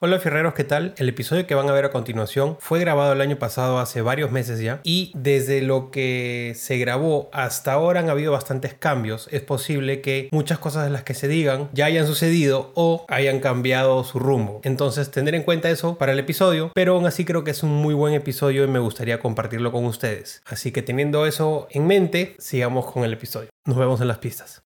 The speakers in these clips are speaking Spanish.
Hola Ferreros, ¿qué tal? El episodio que van a ver a continuación fue grabado el año pasado hace varios meses ya y desde lo que se grabó hasta ahora han habido bastantes cambios. Es posible que muchas cosas de las que se digan ya hayan sucedido o hayan cambiado su rumbo. Entonces tener en cuenta eso para el episodio, pero aún así creo que es un muy buen episodio y me gustaría compartirlo con ustedes. Así que teniendo eso en mente, sigamos con el episodio. Nos vemos en las pistas.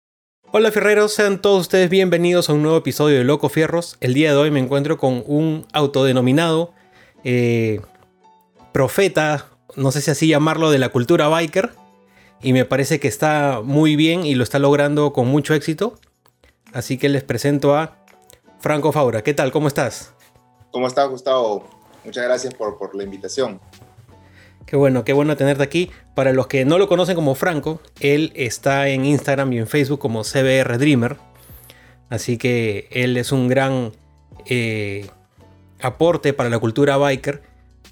Hola fierreros, sean todos ustedes bienvenidos a un nuevo episodio de Loco Fierros. El día de hoy me encuentro con un autodenominado eh, profeta, no sé si así llamarlo, de la cultura biker. Y me parece que está muy bien y lo está logrando con mucho éxito. Así que les presento a Franco Faura. ¿Qué tal? ¿Cómo estás? ¿Cómo estás, Gustavo? Muchas gracias por, por la invitación. Qué bueno, qué bueno tenerte aquí. Para los que no lo conocen como Franco, él está en Instagram y en Facebook como CBR Dreamer. Así que él es un gran eh, aporte para la cultura biker.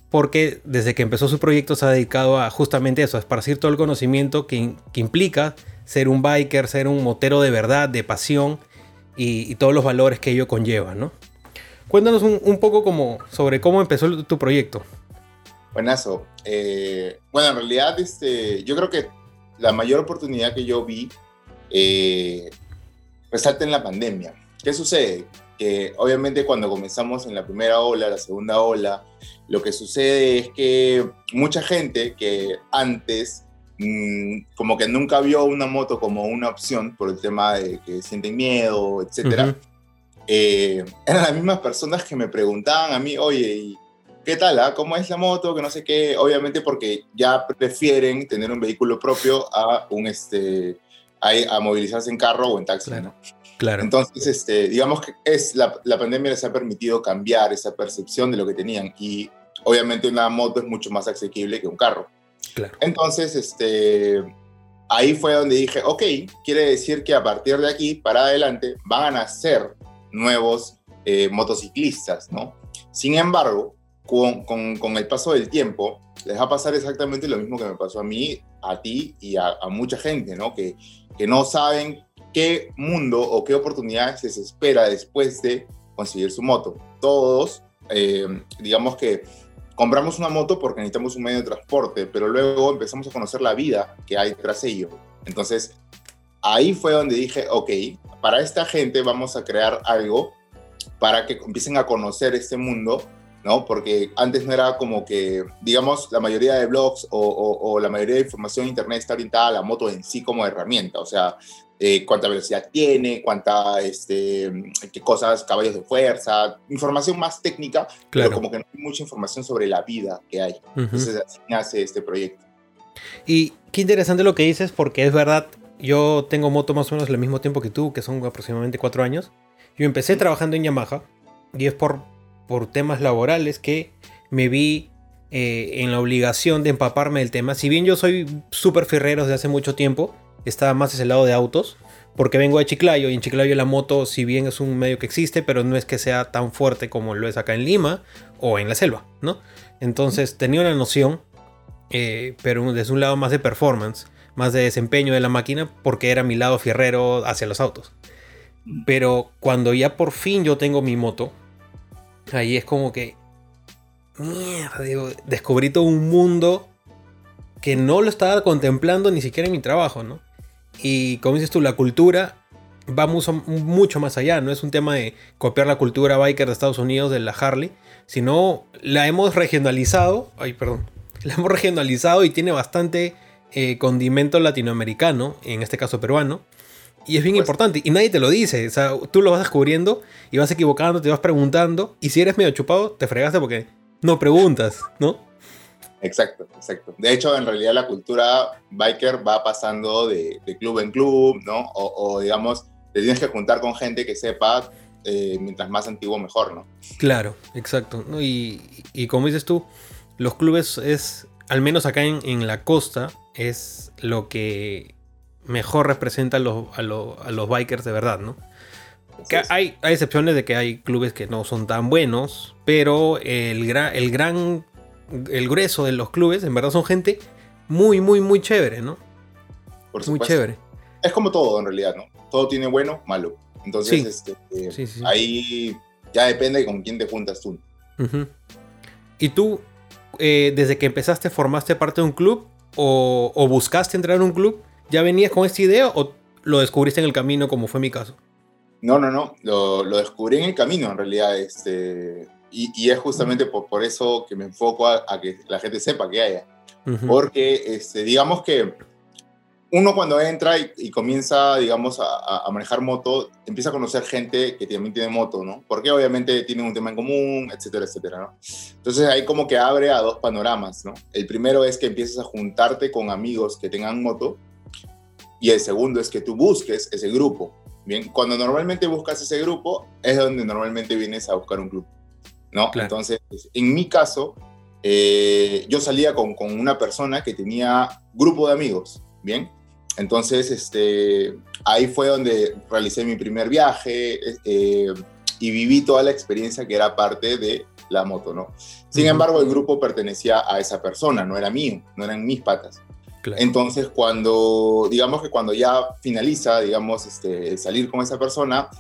Porque desde que empezó su proyecto se ha dedicado a justamente eso, a esparcir todo el conocimiento que, implica ser un biker, ser un motero de verdad, de pasión y, todos los valores que ello conlleva, ¿no? Cuéntanos un, poco sobre cómo empezó tu proyecto. Buenazo. Eh, bueno, en realidad, este, yo creo que la mayor oportunidad que yo vi eh, resalta en la pandemia. ¿Qué sucede? Que obviamente cuando comenzamos en la primera ola, la segunda ola, lo que sucede es que mucha gente que antes mm, como que nunca vio una moto como una opción por el tema de que sienten miedo, etcétera, eh, eran las mismas personas que me preguntaban a mí, oye, ¿y ¿qué tal? Ah? ¿Cómo es la moto? Que no sé qué. Obviamente porque ya prefieren tener un vehículo propio a un este a, movilizarse en carro o en taxi, claro. Claro. Entonces, este, digamos que es la, la, pandemia les ha permitido cambiar esa percepción de lo que tenían y obviamente una moto es mucho más asequible que un carro. Claro. Entonces, este, ahí fue donde dije, ok, quiere decir que a partir de aquí para adelante van a nacer nuevos eh, motociclistas, ¿no? Sin embargo, con, el paso del tiempo, les va a pasar exactamente lo mismo que me pasó a mí, a ti y a, mucha gente, ¿no? Que, no saben qué mundo o qué oportunidades les espera después de conseguir su moto. Todos, eh, digamos que compramos una moto porque necesitamos un medio de transporte, pero luego empezamos a conocer la vida que hay tras ello. Entonces, ahí fue donde dije, ok, para esta gente vamos a crear algo para que empiecen a conocer este mundo ¿no? Porque antes no era como que, digamos, la mayoría de blogs o, la mayoría de información en Internet está orientada a la moto en sí como herramienta, o sea, eh, cuánta velocidad tiene, cuánta, este, qué cosas, caballos de fuerza, información más técnica, pero como que no hay mucha información sobre la vida que hay. Entonces así nace este proyecto. Y qué interesante lo que dices, porque es verdad, yo tengo moto más o menos al mismo tiempo que tú, que son aproximadamente cuatro años. Yo empecé trabajando en Yamaha y es por por temas laborales que me vi eh, en la obligación de empaparme del tema. Si bien yo soy súper ferrero desde hace mucho tiempo, estaba más ese lado de autos, porque vengo de Chiclayo y en Chiclayo la moto, si bien es un medio que existe, pero no es que sea tan fuerte como lo es acá en Lima o en la selva, ¿no? Entonces tenía una noción, eh, pero desde un lado más de performance, más de desempeño de la máquina, porque era mi lado fierrero hacia los autos. Pero cuando ya por fin yo tengo mi moto, Ahí es como que. Mierda, digo, descubrí todo un mundo que no lo estaba contemplando ni siquiera en mi trabajo, ¿no? Y como dices tú, la cultura va mucho, mucho más allá, no es un tema de copiar la cultura biker de Estados Unidos, de la Harley, sino la hemos regionalizado, ay, perdón, la hemos regionalizado y tiene bastante eh, condimento latinoamericano, en este caso peruano, y es bien pues importante. Y nadie te lo dice. O sea, tú lo vas descubriendo y vas equivocando, te vas preguntando. Y si eres medio chupado, te fregaste porque no preguntas, ¿no? Exacto, exacto. De hecho, en realidad la cultura biker va pasando de, club en club, ¿no? O, digamos, te tienes que juntar con gente que sepa, eh, mientras más antiguo mejor, ¿no? Claro, exacto. Y, y, como dices tú, los clubes es, al menos acá en, en la costa, es lo que mejor representa a los, a, los, bikers de verdad, ¿no? hay, hay, excepciones de que hay clubes que no son tan buenos, pero el, el gran, el grueso de los clubes, en verdad son gente muy, muy, muy chévere, ¿no? Por muy chévere. Es como todo en realidad, ¿no? Todo tiene bueno, malo. Entonces, este, ahí Ya depende con quién te juntas tú. ¿Y tú, eh, desde que empezaste, formaste parte de un club o, o, buscaste entrar en un club? ¿Ya venías con esta idea o lo descubriste en el camino, como fue mi caso? No, no, no, lo, lo descubrí en el camino, en realidad. Este, y, y es justamente por, por, eso que me enfoco a, a, que la gente sepa que haya. Porque, este, digamos que uno cuando entra y, y comienza, digamos, a, a, manejar moto, empieza a conocer gente que también tiene moto, ¿no? Porque obviamente tienen un tema en común, etcétera, etcétera, ¿no? Entonces ahí como que abre a dos panoramas, ¿no? El primero es que empiezas a juntarte con amigos que tengan moto y el segundo es que tú busques ese grupo. Bien, cuando normalmente buscas ese grupo es donde normalmente vienes a buscar un club, ¿no? Claro. Entonces, en mi caso, eh, yo salía con, con una persona que tenía grupo de amigos, ¿bien? Entonces, este, ahí fue donde realicé mi primer viaje eh, y viví toda la experiencia que era parte de la moto, ¿no? Sin embargo, el grupo pertenecía a esa persona, no era mío, no eran mis patas. Claro. Entonces, cuando, digamos que cuando ya finaliza, digamos, este, salir con esa persona,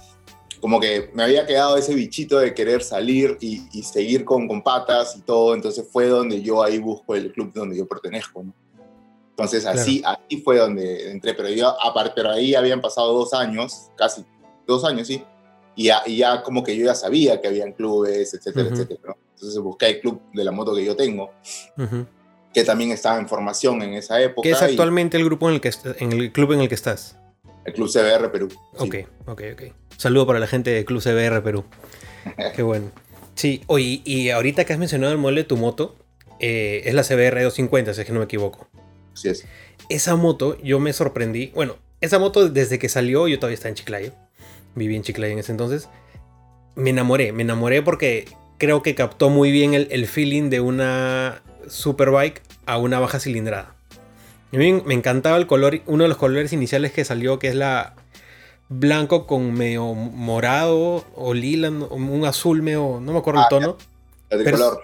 como que me había quedado ese bichito de querer salir y, y seguir con, con, patas y todo, entonces fue donde yo ahí busco el club donde yo pertenezco, ¿no? Entonces así, claro. así fue donde entré, pero, yo, aparte, pero ahí habían pasado dos años, casi dos años, sí, y ya, y ya como que yo ya sabía que habían clubes, etcétera, uh -huh. etcétera, ¿no? Entonces busqué el club de la moto que yo tengo. Uh -huh que también estaba en formación en esa época. ¿Qué es actualmente el grupo en el que en el club en el que estás? El Club CBR Perú. Sí. Ok, ok, ok. Saludo para la gente del Club CBR Perú. Qué bueno. Sí, oye, y ahorita que has mencionado el modelo de tu moto, eh, es la CBR 250, si es que no me equivoco. Así es. Esa moto, yo me sorprendí. Bueno, esa moto desde que salió, yo todavía estaba en Chiclayo. Viví en Chiclayo en ese entonces. Me enamoré, me enamoré porque creo que captó muy bien el, el feeling de una Superbike a una baja cilindrada. A mí me encantaba el color, uno de los colores iniciales que salió, que es la blanco con medio morado o lila, un azul medio, no me acuerdo ah, el tono. El de color.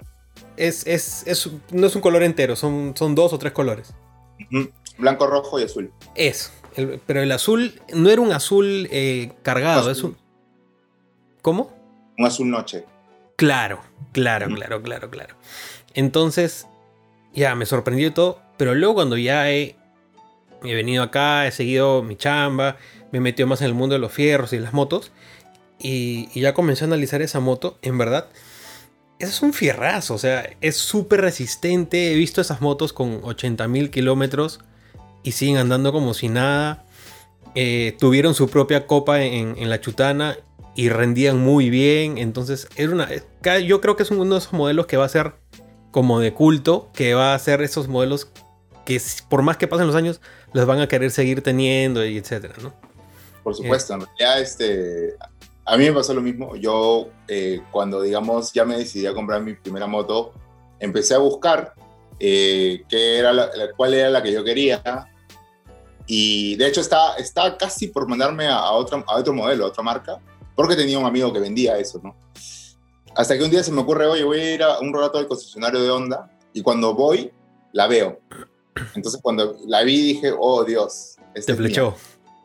Es, es, es, no es un color entero, son, son dos o tres colores. Uh -huh. Blanco, rojo y azul. Es, el, pero el azul no era un azul eh, cargado, azul. es un... ¿Cómo? Un azul noche. Claro, claro, uh -huh. claro, claro, claro. Entonces, ya me sorprendió todo, pero luego cuando ya he, venido acá, he seguido mi chamba, me he metido más en el mundo de los fierros y las motos, y, y ya comencé a analizar esa moto, en verdad, es un fierrazo, o sea, es súper resistente, he visto esas motos con 80.000 kilómetros y siguen andando como si nada, eh, tuvieron su propia copa en, en la chutana y rendían muy bien, entonces era una, yo creo que es uno de esos modelos que va a ser como de culto que va a ser esos modelos que por más que pasen los años los van a querer seguir teniendo y etcétera, ¿no? Por supuesto, eh. en realidad este, a mí me pasó lo mismo. Yo eh, cuando digamos ya me decidí a comprar mi primera moto, empecé a buscar eh, qué era la, cuál era la que yo quería y de hecho está, está casi por mandarme a, a, otro, a otro modelo, a otra marca, porque tenía un amigo que vendía eso, ¿no? Hasta que un día se me ocurre, oye, voy a ir a un rato al concesionario de Honda y cuando voy, la veo. Entonces cuando la vi dije, oh Dios. Este Te flechó.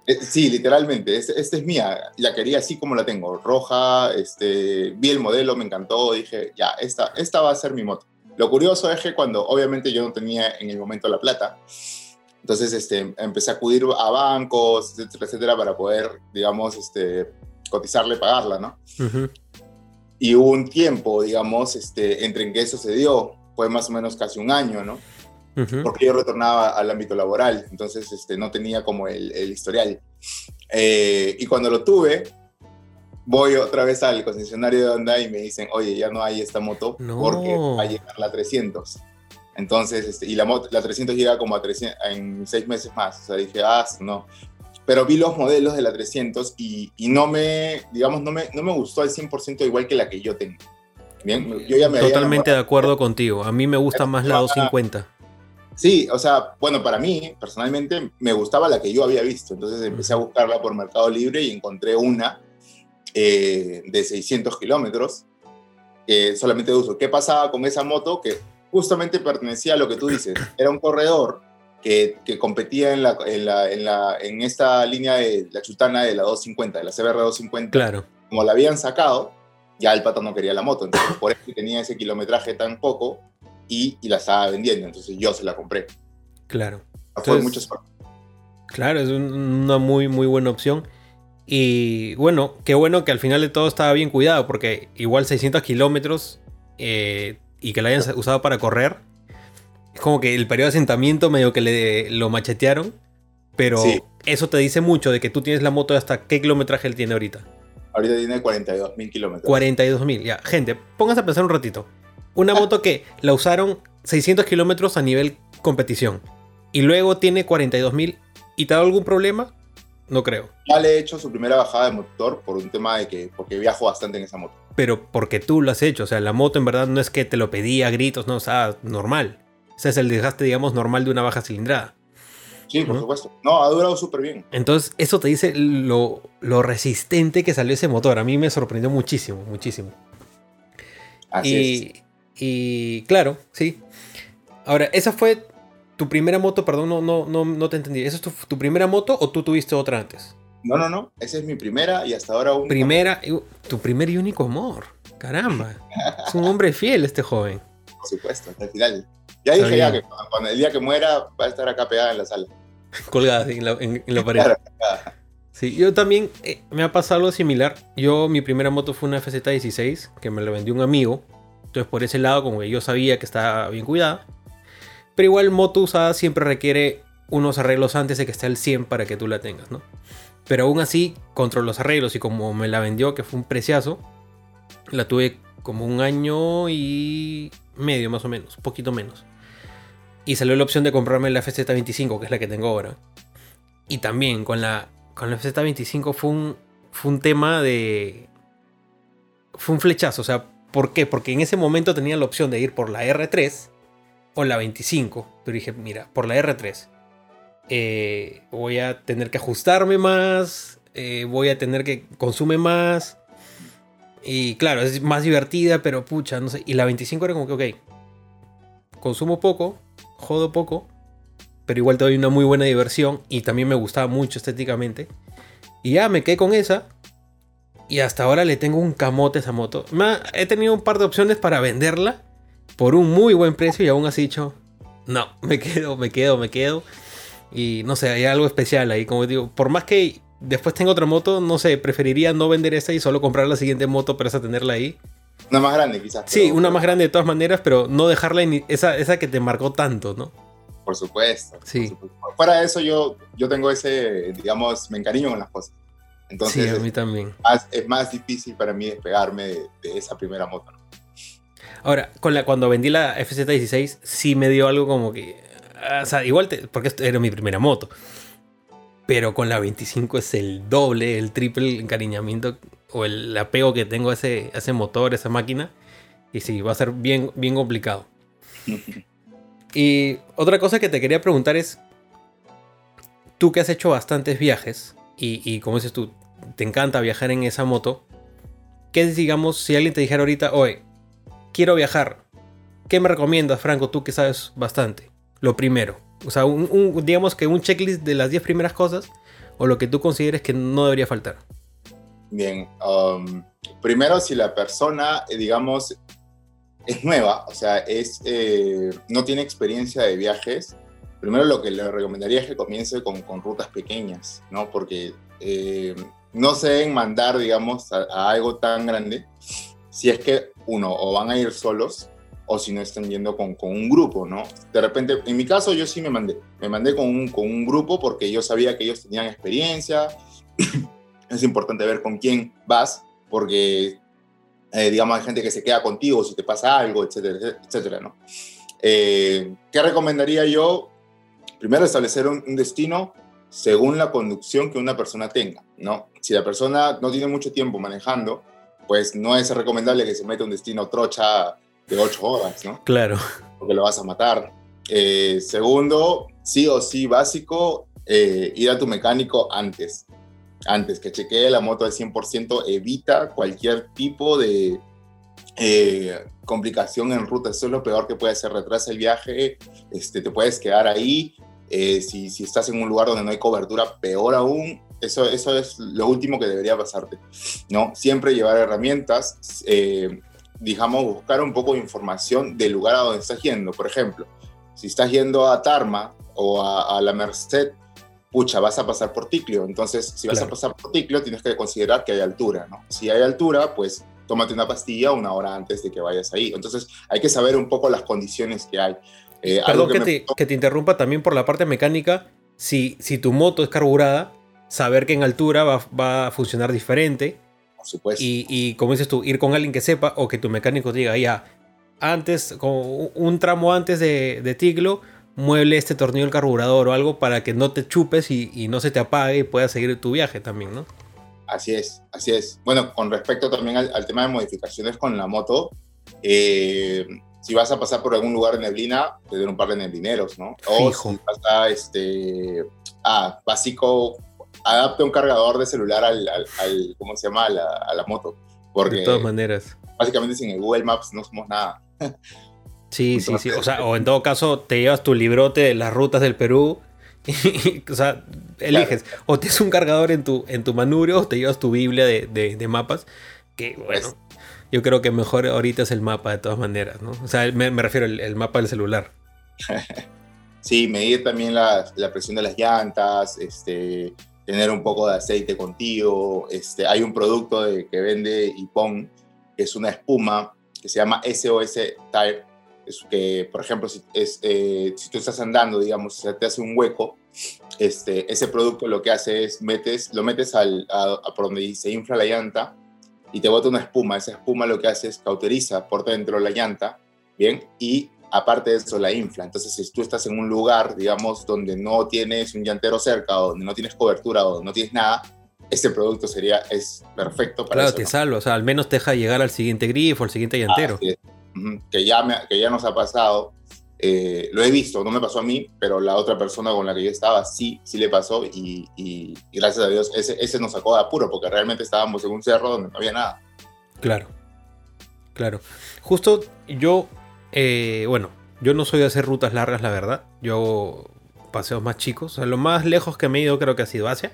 Eh, sí, literalmente, esta este es mía. La quería así como la tengo, roja. Este, vi el modelo, me encantó. Dije, ya, esta, esta va a ser mi moto. Lo curioso es que cuando obviamente yo no tenía en el momento la plata, entonces este, empecé a acudir a bancos, etcétera, etcétera, para poder, digamos, este, cotizarle, pagarla, ¿no? Uh -huh. Y hubo un tiempo, digamos, este, entre en que eso se dio, fue más o menos casi un año, ¿no? Uh -huh. Porque yo retornaba al ámbito laboral, entonces este, no tenía como el, el historial. Eh, y cuando lo tuve, voy otra vez al concesionario de Honda y me dicen, oye, ya no hay esta moto no. porque va a llegar la 300. Entonces, este, y la, moto, la 300 llega como a 300 en seis meses más. O sea, dije, ah, no pero vi los modelos de la 300 y, y, no me, digamos, no me, no me gustó al 100% igual que la que yo tengo. Bien, yo ya me Totalmente de acuerdo contigo. A mí me gusta más la 250. Sí, o sea, bueno, para mí, personalmente, me gustaba la que yo había visto. Entonces empecé a buscarla por Mercado Libre y encontré una eh, de 600 kilómetros que solamente uso. ¿Qué pasaba con esa moto? Que justamente pertenecía a lo que tú dices. Era un corredor que, que competía en, la, en, la, en, la, en, esta línea de la chutana de la 250, de la CBR 250. Claro. Como la habían sacado, ya el pato no quería la moto, entonces por eso tenía ese kilometraje tan poco y, y la estaba vendiendo, entonces yo se la compré. Claro. Fue mucho Claro, es una muy, muy buena opción. Y bueno, qué bueno que al final de todo estaba bien cuidado, porque igual 600 kilómetros eh, y que la hayan usado para correr, es como que el periodo de asentamiento medio que le, lo machetearon, pero eso te dice mucho de que tú tienes la moto hasta qué kilometraje él tiene ahorita. Ahorita tiene 42 mil kilómetros. 42 mil, ya. Gente, pónganse a pensar un ratito. Una moto que la usaron 600 kilómetros a nivel competición y luego tiene 42 mil y te ha dado algún problema, no creo. Ya le he hecho su primera bajada de motor por un tema de que, porque viajo bastante en esa moto. Pero porque tú lo has hecho, o sea, la moto en verdad no es que te lo pedía a gritos, no, o sea, normal. O sea, es el desgaste, digamos, normal de una baja cilindrada. Sí, por supuesto. No, ha durado súper bien. Entonces, eso te dice lo, lo, resistente que salió ese motor. A mí me sorprendió muchísimo, muchísimo. Así y, es. Y claro, sí. Ahora, esa fue tu primera moto, perdón, no, no, no, no te entendí. ¿Esa es tu, primera moto o tú tuviste otra antes? No, no, no. Esa es mi primera y hasta ahora Primera, tu primer y único amor. Caramba. es un hombre fiel este joven. Por supuesto, hasta el final. Ya dije ya que cuando el día que muera va a estar acá pegada en la sala. Colgada en la, en, la pared. sí, yo también eh, me ha pasado algo similar. Yo, mi primera moto fue una FZ16 que me la vendió un amigo. Entonces, por ese lado, como que yo sabía que estaba bien cuidada. Pero igual moto usada siempre requiere unos arreglos antes de que esté al 100 para que tú la tengas, ¿no? Pero aún así, contra los arreglos y como me la vendió, que fue un preciazo, la tuve como un año y medio más o menos, poquito menos. Y salió la opción de comprarme la FZ25, que es la que tengo ahora. Y también con la, con la FZ25 fue un, fue un tema de... Fue un flechazo, o sea, ¿por qué? Porque en ese momento tenía la opción de ir por la R3 o la 25. Pero dije, mira, por la R3 eh, voy a tener que ajustarme más, eh, voy a tener que consume más. Y claro, es más divertida, pero pucha, no sé. Y la 25 era como que, ok, consumo poco, jodo poco, pero igual te doy una muy buena diversión y también me gustaba mucho estéticamente. Y ya me quedé con esa. Y hasta ahora le tengo un camote a esa moto. he tenido un par de opciones para venderla por un muy buen precio y aún así dicho, no, me quedo, me quedo, me quedo. Y no sé, hay algo especial ahí, como digo, por más que después tenga otra moto, no sé, preferiría no vender esa y solo comprar la siguiente moto para esa tenerla ahí. Una más grande quizás. Sí, una más grande de todas maneras, pero no dejarla en esa, esa que te marcó tanto, ¿no? Por supuesto. Sí. Fuera de eso, yo, yo tengo ese, digamos, me encariño con las cosas. Entonces, sí, a mí también. Es más, difícil para mí despegarme de, de esa primera moto. ¿no? Ahora, con la, cuando vendí la FZ16, sí me dio algo como que. O sea, igual, porque era mi primera moto. Pero con la 25 es el doble, el triple encariñamiento o el apego que tengo a ese, ese motor, a esa máquina. Y sí, va a ser bien, bien complicado. y otra cosa que te quería preguntar es: tú que has hecho bastantes viajes, y, y como dices tú, te encanta viajar en esa moto. ¿Qué digamos, si alguien te dijera ahorita, oye, quiero viajar. ¿Qué me recomiendas, Franco? Tú que sabes bastante. Lo primero. O sea, un, digamos que un checklist de las 10 primeras cosas o lo que tú consideres que no debería faltar. Bien. Um, primero, si la persona, eh, digamos, es nueva, o sea, es, eh, no tiene experiencia de viajes, primero lo que le recomendaría es que comience con, con rutas pequeñas, ¿no? Porque eh, no se deben mandar, digamos, a, algo tan grande si es que uno, o van a ir solos, o si no están yendo con, con, un grupo, ¿no? De repente, en mi caso yo sí me mandé, me mandé con un, con un grupo porque yo sabía que ellos tenían experiencia, es importante ver con quién vas, porque, eh, digamos, hay gente que se queda contigo si te pasa algo, etcétera, etcétera, ¿no? Eh, ¿Qué recomendaría yo? Primero, establecer un, un destino según la conducción que una persona tenga, ¿no? Si la persona no tiene mucho tiempo manejando, pues no es recomendable que se meta un destino trocha de 8 horas, ¿no? Claro. Porque lo vas a matar. Eh, segundo, sí o sí básico, eh, ir a tu mecánico antes. Antes que chequee la moto al 100%, evita cualquier tipo de eh, complicación en ruta. Eso es lo peor que puede hacer. Retrasa el viaje, este, te puedes quedar ahí. si, si estás en un lugar donde no hay cobertura, peor aún Eso, eso es lo último que debería pasarte, ¿no? Siempre llevar herramientas, eh, digamos, buscar un poco de información del lugar a donde estás yendo. Por ejemplo, si estás yendo a Tarma o a, la Merced, pucha, vas a pasar por Ticlio. Entonces, si vas a pasar por Ticlio, tienes que considerar que hay altura, ¿no? Si hay altura, pues tómate una pastilla una hora antes de que vayas ahí. Entonces, hay que saber un poco las condiciones que hay. Eh, Perdón que, te, que, te, interrumpa también por la parte mecánica. Si, si tu moto es carburada, saber que en altura va, va a funcionar diferente. Por supuesto. Y, y, como dices tú, ir con alguien que sepa o que tu mecánico diga, ya, antes, como un tramo antes de, de Tiglo, mueble este tornillo del carburador o algo para que no te chupes y, no se te apague y puedas seguir tu viaje también, ¿no? Así es, así es. Bueno, con respecto también al, tema de modificaciones con la moto, eh, si vas a pasar por algún lugar de neblina, tener un par de neblineros, ¿no? O si pasa, este, ah, básico, adapte un cargador de celular al, ¿cómo se llama? A la, moto. Porque de todas maneras. Básicamente sin el Google Maps no somos nada. Sí, sí, sí. O sea, o en todo caso te llevas tu librote de las rutas del Perú. Y, o sea, eliges. O tienes un cargador en tu, en tu manubrio o te llevas tu Biblia de, de, mapas. Que bueno, yo creo que mejor ahorita es el mapa de todas maneras, ¿no? O sea, me, refiero al mapa del celular. sí, medir también la, la, presión de las llantas, este, tener un poco de aceite contigo. Este, hay un producto de, que vende Ipon, que es una espuma que se llama SOS Tire es que, por ejemplo, si, es, eh, si tú estás andando, digamos, se te hace un hueco, este, ese producto lo que hace es, metes, lo metes al, a, por donde se infla la llanta y te bota una espuma. Esa espuma lo que hace es cauteriza por dentro la llanta, ¿bien? Y aparte de eso la infla. Entonces, si tú estás en un lugar, digamos, donde no tienes un llantero cerca, o donde no tienes cobertura, o no tienes nada, este producto sería, es perfecto para claro, eso. Claro, te salva, o sea, al menos te deja llegar al siguiente grifo, al siguiente llantero que ya, me, que ya nos ha pasado. Eh, lo he visto, no me pasó a mí, pero la otra persona con la que yo estaba sí, sí le pasó y, gracias a Dios ese, ese nos sacó de apuro porque realmente estábamos en un cerro donde no había nada. Claro, claro. Justo yo, eh, bueno, yo no soy de hacer rutas largas, la verdad. Yo paseos más chicos. O sea, lo más lejos que me he ido creo que ha sido Asia.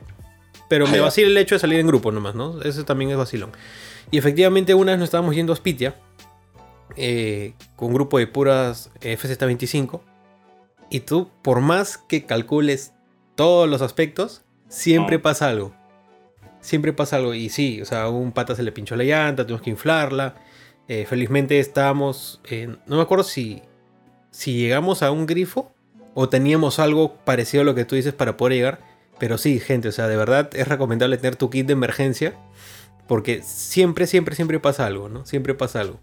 Pero me vacila el hecho de salir en grupo nomás, ¿no? Ese también es vacilón. Y efectivamente una vez nos estábamos yendo a Spitia eh, con un grupo de puras FZ25 y tú, por más que calcules todos los aspectos, siempre pasa algo. Siempre pasa algo. Y sí, o sea, a un pata se le pinchó la llanta, tuvimos que inflarla. Eh, felizmente estábamos, no me acuerdo si, si llegamos a un grifo o teníamos algo parecido a lo que tú dices para poder llegar. Pero sí, gente, o sea, de verdad es recomendable tener tu kit de emergencia. Porque siempre, siempre, siempre pasa algo, ¿no? Siempre pasa algo.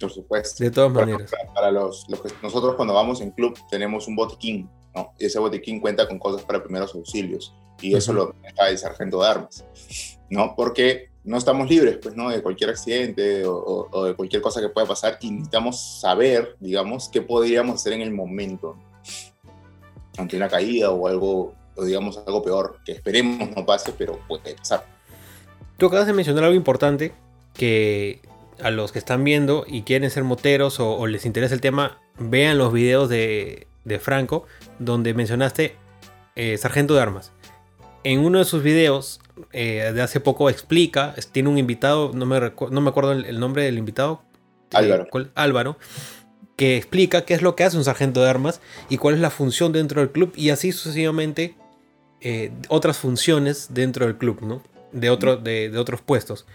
Por supuesto. De todas maneras. Para, los, nosotros cuando vamos en club tenemos un botiquín, ¿no? Y ese botiquín cuenta con cosas para primeros auxilios. Y eso lo está el sargento de armas, ¿no? Porque no estamos libres, pues, ¿no? De cualquier accidente o, de cualquier cosa que pueda pasar y necesitamos saber, digamos, qué podríamos hacer en el momento. Ante una caída o algo, o digamos, algo peor, que esperemos no pase, pero puede pasar. Tú acabas de mencionar algo importante que a los que están viendo y quieren ser moteros o, les interesa el tema, vean los videos de, Franco, donde mencionaste eh, Sargento de Armas. En uno de sus videos eh, de hace poco explica, tiene un invitado, no me, no me acuerdo el, nombre del invitado. Álvaro. Álvaro. Que explica qué es lo que hace un sargento de armas y cuál es la función dentro del club y así sucesivamente eh, otras funciones dentro del club, ¿no? De, otro, de, de otros puestos.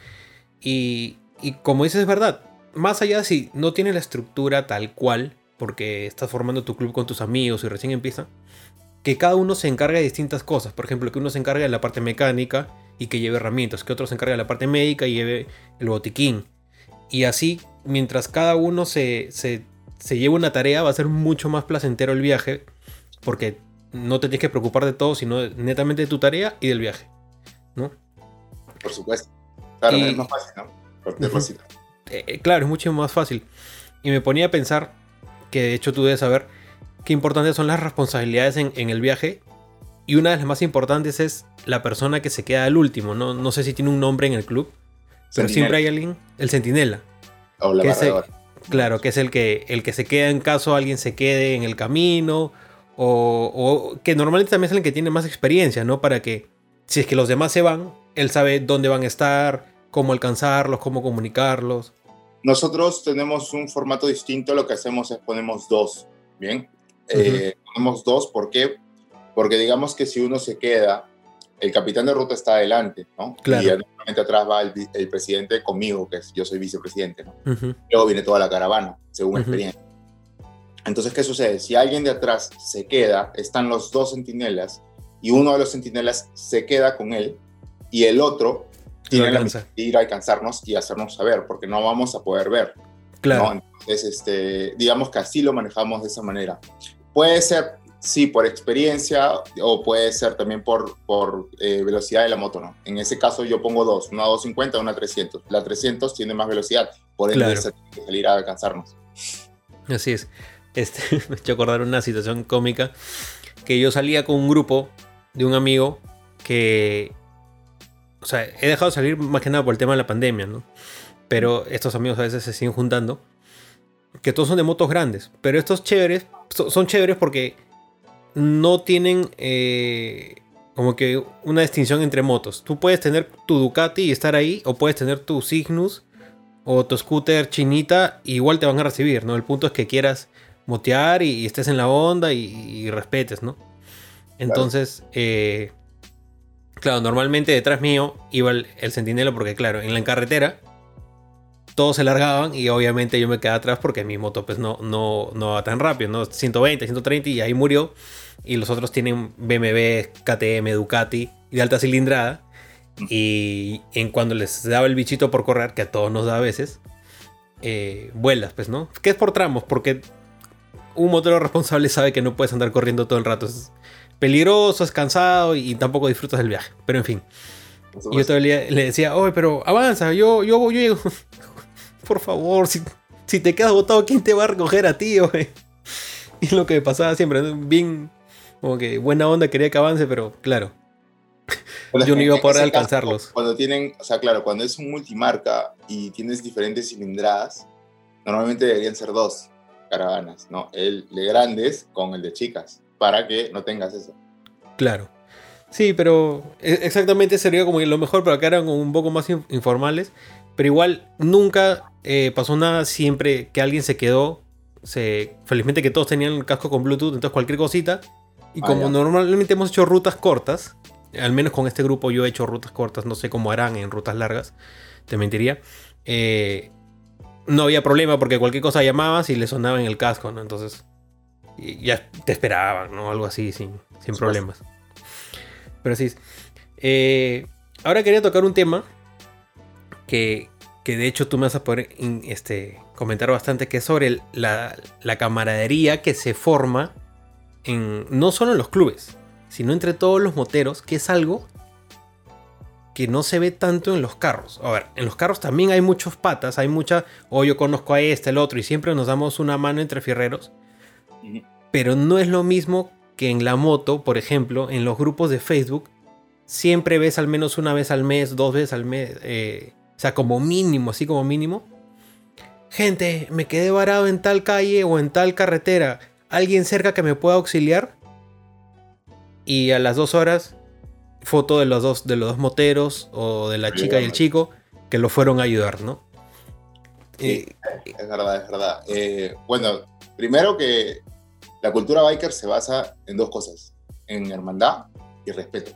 Y y como dices, es verdad. Más allá de si no tiene la estructura tal cual, porque estás formando tu club con tus amigos y recién empieza, que cada uno se encargue de distintas cosas. Por ejemplo, que uno se encargue de la parte mecánica y que lleve herramientas, que otro se encargue de la parte médica y lleve el botiquín. Y así, mientras cada uno se, se, se lleve una tarea, va a ser mucho más placentero el viaje, porque no te tienes que preocupar de todo, sino netamente de tu tarea y del viaje. ¿no? Por supuesto. Claro, es más fácil, ¿no? Eh, eh, claro, es mucho más fácil. Y me ponía a pensar, que de hecho tú debes saber, qué importantes son las responsabilidades en, el viaje. Y una de las más importantes es la persona que se queda al último. No, no sé si tiene un nombre en el club, pero siempre hay alguien, el centinela. O la Claro, que es el que, el que se queda en caso alguien se quede en el camino. O, o, que normalmente también es el que tiene más experiencia, ¿no? Para que si es que los demás se van, él sabe dónde van a estar, cómo alcanzarlos, cómo comunicarlos. Nosotros tenemos un formato distinto, lo que hacemos es ponemos dos, ¿bien? Eh, ponemos dos, ¿por qué? Porque digamos que si uno se queda, el capitán de ruta está adelante, ¿no? Claro. Y normalmente atrás va el, el, presidente conmigo, que es, yo soy vicepresidente, ¿no? Luego viene toda la caravana, según experiencia. Entonces, ¿qué sucede? Si alguien de atrás se queda, están los dos centinelas y uno de los centinelas se queda con él y el otro la de ir a alcanzarnos y hacernos saber, porque no vamos a poder ver. Claro. ¿no? Entonces, este, digamos que así lo manejamos de esa manera. Puede ser, sí, por experiencia o puede ser también por, por eh, velocidad de la moto, ¿no? En ese caso yo pongo dos, una 250 una 300. La 300 tiene más velocidad, por ende Claro. tiene que salir a alcanzarnos. Así es. Este, me he hecho acordar una situación cómica que yo salía con un grupo de un amigo que, o sea, he dejado de salir más que nada por el tema de la pandemia, ¿no? Pero estos amigos a veces se siguen juntando, que todos son de motos grandes, pero estos chéveres so- son chéveres porque no tienen eh, como que una distinción entre motos. Tú puedes tener tu Ducati y estar ahí, o puedes tener tu Cygnus o tu scooter chinita, y igual te van a recibir, ¿no? El punto es que quieras motear y, y estés en la onda y, y respetes, ¿no? Entonces, eh, claro, normalmente detrás mío iba el, el centinela porque, claro, en la carretera todos se largaban y obviamente yo me quedaba atrás porque mi moto pues no, no, no va tan rápido, ¿no? 120, 130 y ahí murió. Y los otros tienen BMW, KTM, Ducati de alta cilindrada. Y en cuando les daba el bichito por correr, que a todos nos da a veces, eh, vuelas, pues, ¿no? Que es por tramos, porque un motero responsable sabe que no puedes andar corriendo todo el rato. Peligroso, es cansado y, tampoco disfrutas del viaje. Pero en fin. Y yo todavía le decía, oye, pero avanza, yo, yo, yo llego. Por favor, si, si te quedas botado, ¿quién te va a recoger a ti, oye? Y lo que me pasaba siempre, ¿no? bien, como que buena onda, quería que avance, pero claro, yo no iba a poder ese caso, alcanzarlos. cuando tienen, o sea, claro, cuando es un multimarca y tienes diferentes cilindradas, normalmente deberían ser dos caravanas, ¿no? El de grandes con el de chicas, para que no tengas eso. claro. Sí, pero e- exactamente sería como lo mejor, pero acá eran un poco más in- informales. Pero igual nunca eh, pasó nada siempre que alguien se quedó. Se, felizmente que todos tenían el casco con Bluetooth, entonces cualquier cosita. Y Ah, como normalmente hemos hecho rutas cortas, al menos con este grupo yo he hecho rutas cortas, no sé cómo harán en rutas largas, te mentiría. eh, no había problema porque cualquier cosa llamabas y le sonaba en el casco, ¿no? Entonces y ya te esperaban, ¿no? Algo así, sin, sin problemas. Pero sí. eh, ahora quería tocar un tema que, que de hecho tú me vas a poder in- este, comentar bastante, que es sobre el- la, la camaradería que se forma en, no solo en los clubes, sino entre todos los moteros, que es algo que no se ve tanto en los carros. A ver, en los carros también hay muchos patas, hay mucha, o yo conozco a este, el otro, y siempre nos damos una mano entre fierreros, Pero no es lo mismo que en la moto, por ejemplo, en los grupos de Facebook, siempre ves al menos una vez al mes, dos veces al mes, eh, o sea, como mínimo, así como mínimo. Gente, me quedé varado en tal calle o en tal carretera. ¿Alguien cerca que me pueda auxiliar? Y a las dos horas, foto de los dos, de los dos moteros o de la chica y el chico que lo fueron a ayudar, ¿no? Sí. Eh, Es verdad, es verdad. Eh, bueno, primero que la cultura biker se basa en dos cosas, en hermandad y respeto.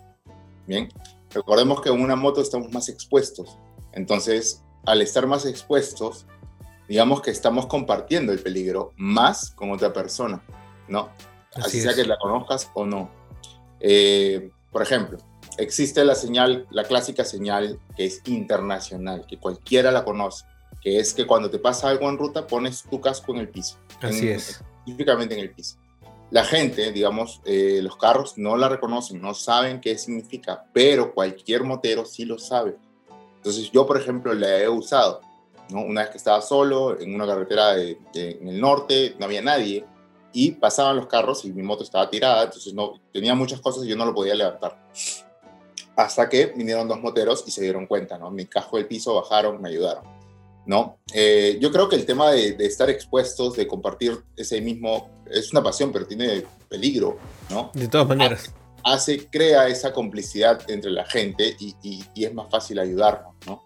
Bien, recordemos que en una moto estamos más expuestos, entonces al estar más expuestos, digamos que estamos compartiendo el peligro más con otra persona, ¿no? Así, Así sea que la conozcas o no. Eh, por ejemplo, existe la señal, la clásica señal que es internacional, que cualquiera la conoce, que es que cuando te pasa algo en ruta pones tu casco en el piso. así en- es. Específicamente en el piso. La gente, digamos, eh, los carros no la reconocen, no saben qué significa, pero cualquier motero sí lo sabe. Entonces yo, por ejemplo, la he usado. ¿no? Una vez que estaba solo en una carretera de- de- en el norte, no había nadie, y pasaban los carros y mi moto estaba tirada, entonces no, tenía muchas cosas y yo no lo podía levantar. Hasta que vinieron dos moteros y se dieron cuenta, ¿no? Mi casco del piso, bajaron, me ayudaron, ¿no? Eh, yo creo que el tema de, de estar expuestos, de compartir ese mismo, es una pasión, pero tiene peligro, ¿no? De todas maneras. hace, crea esa complicidad entre la gente y, es más fácil ayudarnos, ¿no?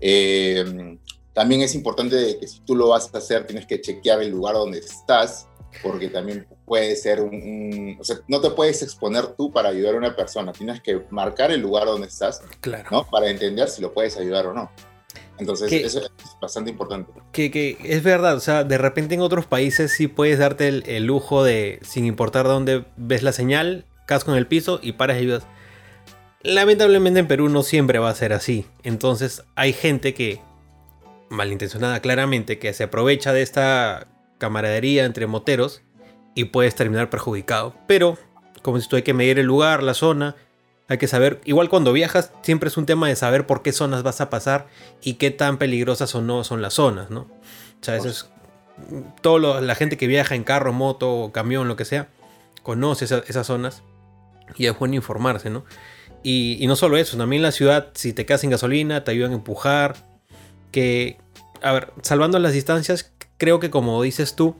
Eh, también es importante que si tú lo vas a hacer, tienes que chequear el lugar donde estás, porque también puede ser un, o sea, no te puedes exponer tú para ayudar a una persona, tienes que marcar el lugar donde estás, claro. ¿no? Para entender si lo puedes ayudar o no. Entonces, eso es bastante importante. Que, que, es verdad, o sea, de repente en otros países sí puedes darte el, lujo de, sin importar dónde ves la señal, casco en el piso y paras y ayudas. Lamentablemente en Perú no siempre va a ser así. Entonces hay gente que, malintencionada claramente, que se aprovecha de esta camaradería entre moteros y puedes terminar perjudicado. Pero, como si tú hay que medir el lugar, la zona, hay que saber, igual cuando viajas, siempre es un tema de saber por qué zonas vas a pasar y qué tan peligrosas o no son las zonas, ¿no? O sea, eso es. Todo la gente que viaja en carro, moto, camión, lo que sea, conoce esas zonas y es bueno informarse, ¿no? Y, no solo eso, también la ciudad, si te quedas sin gasolina, te ayudan a empujar. Que, a ver, salvando las distancias, creo que como dices tú,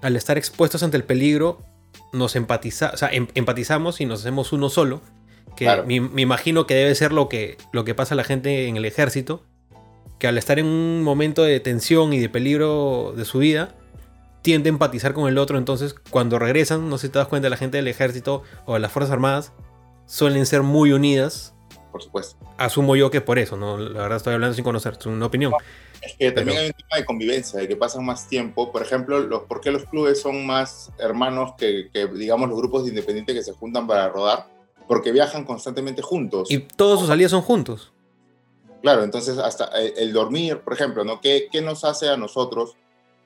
al estar expuestos ante el peligro, nos empatiza, o sea, em, empatizamos y nos hacemos uno solo que me, imagino que debe ser lo que, lo que pasa a la gente en el ejército, que al estar en un momento de tensión y de peligro de su vida, tiende a empatizar con el otro, entonces cuando regresan, no sé si te das cuenta, la gente del ejército o de las Fuerzas Armadas suelen ser muy unidas. Por supuesto. Asumo yo que por eso, ¿no? La verdad estoy hablando sin conocer, es una opinión. Es que también hay un tema de convivencia, de que pasan más tiempo. Por ejemplo, los, ¿por qué los clubes son más hermanos que, que, digamos, los grupos de independientes que se juntan para rodar? Porque viajan constantemente juntos. Y todos sus salidas son juntos. Claro, entonces hasta el, dormir, por ejemplo, ¿no? ¿Qué, ¿Qué, nos hace a nosotros,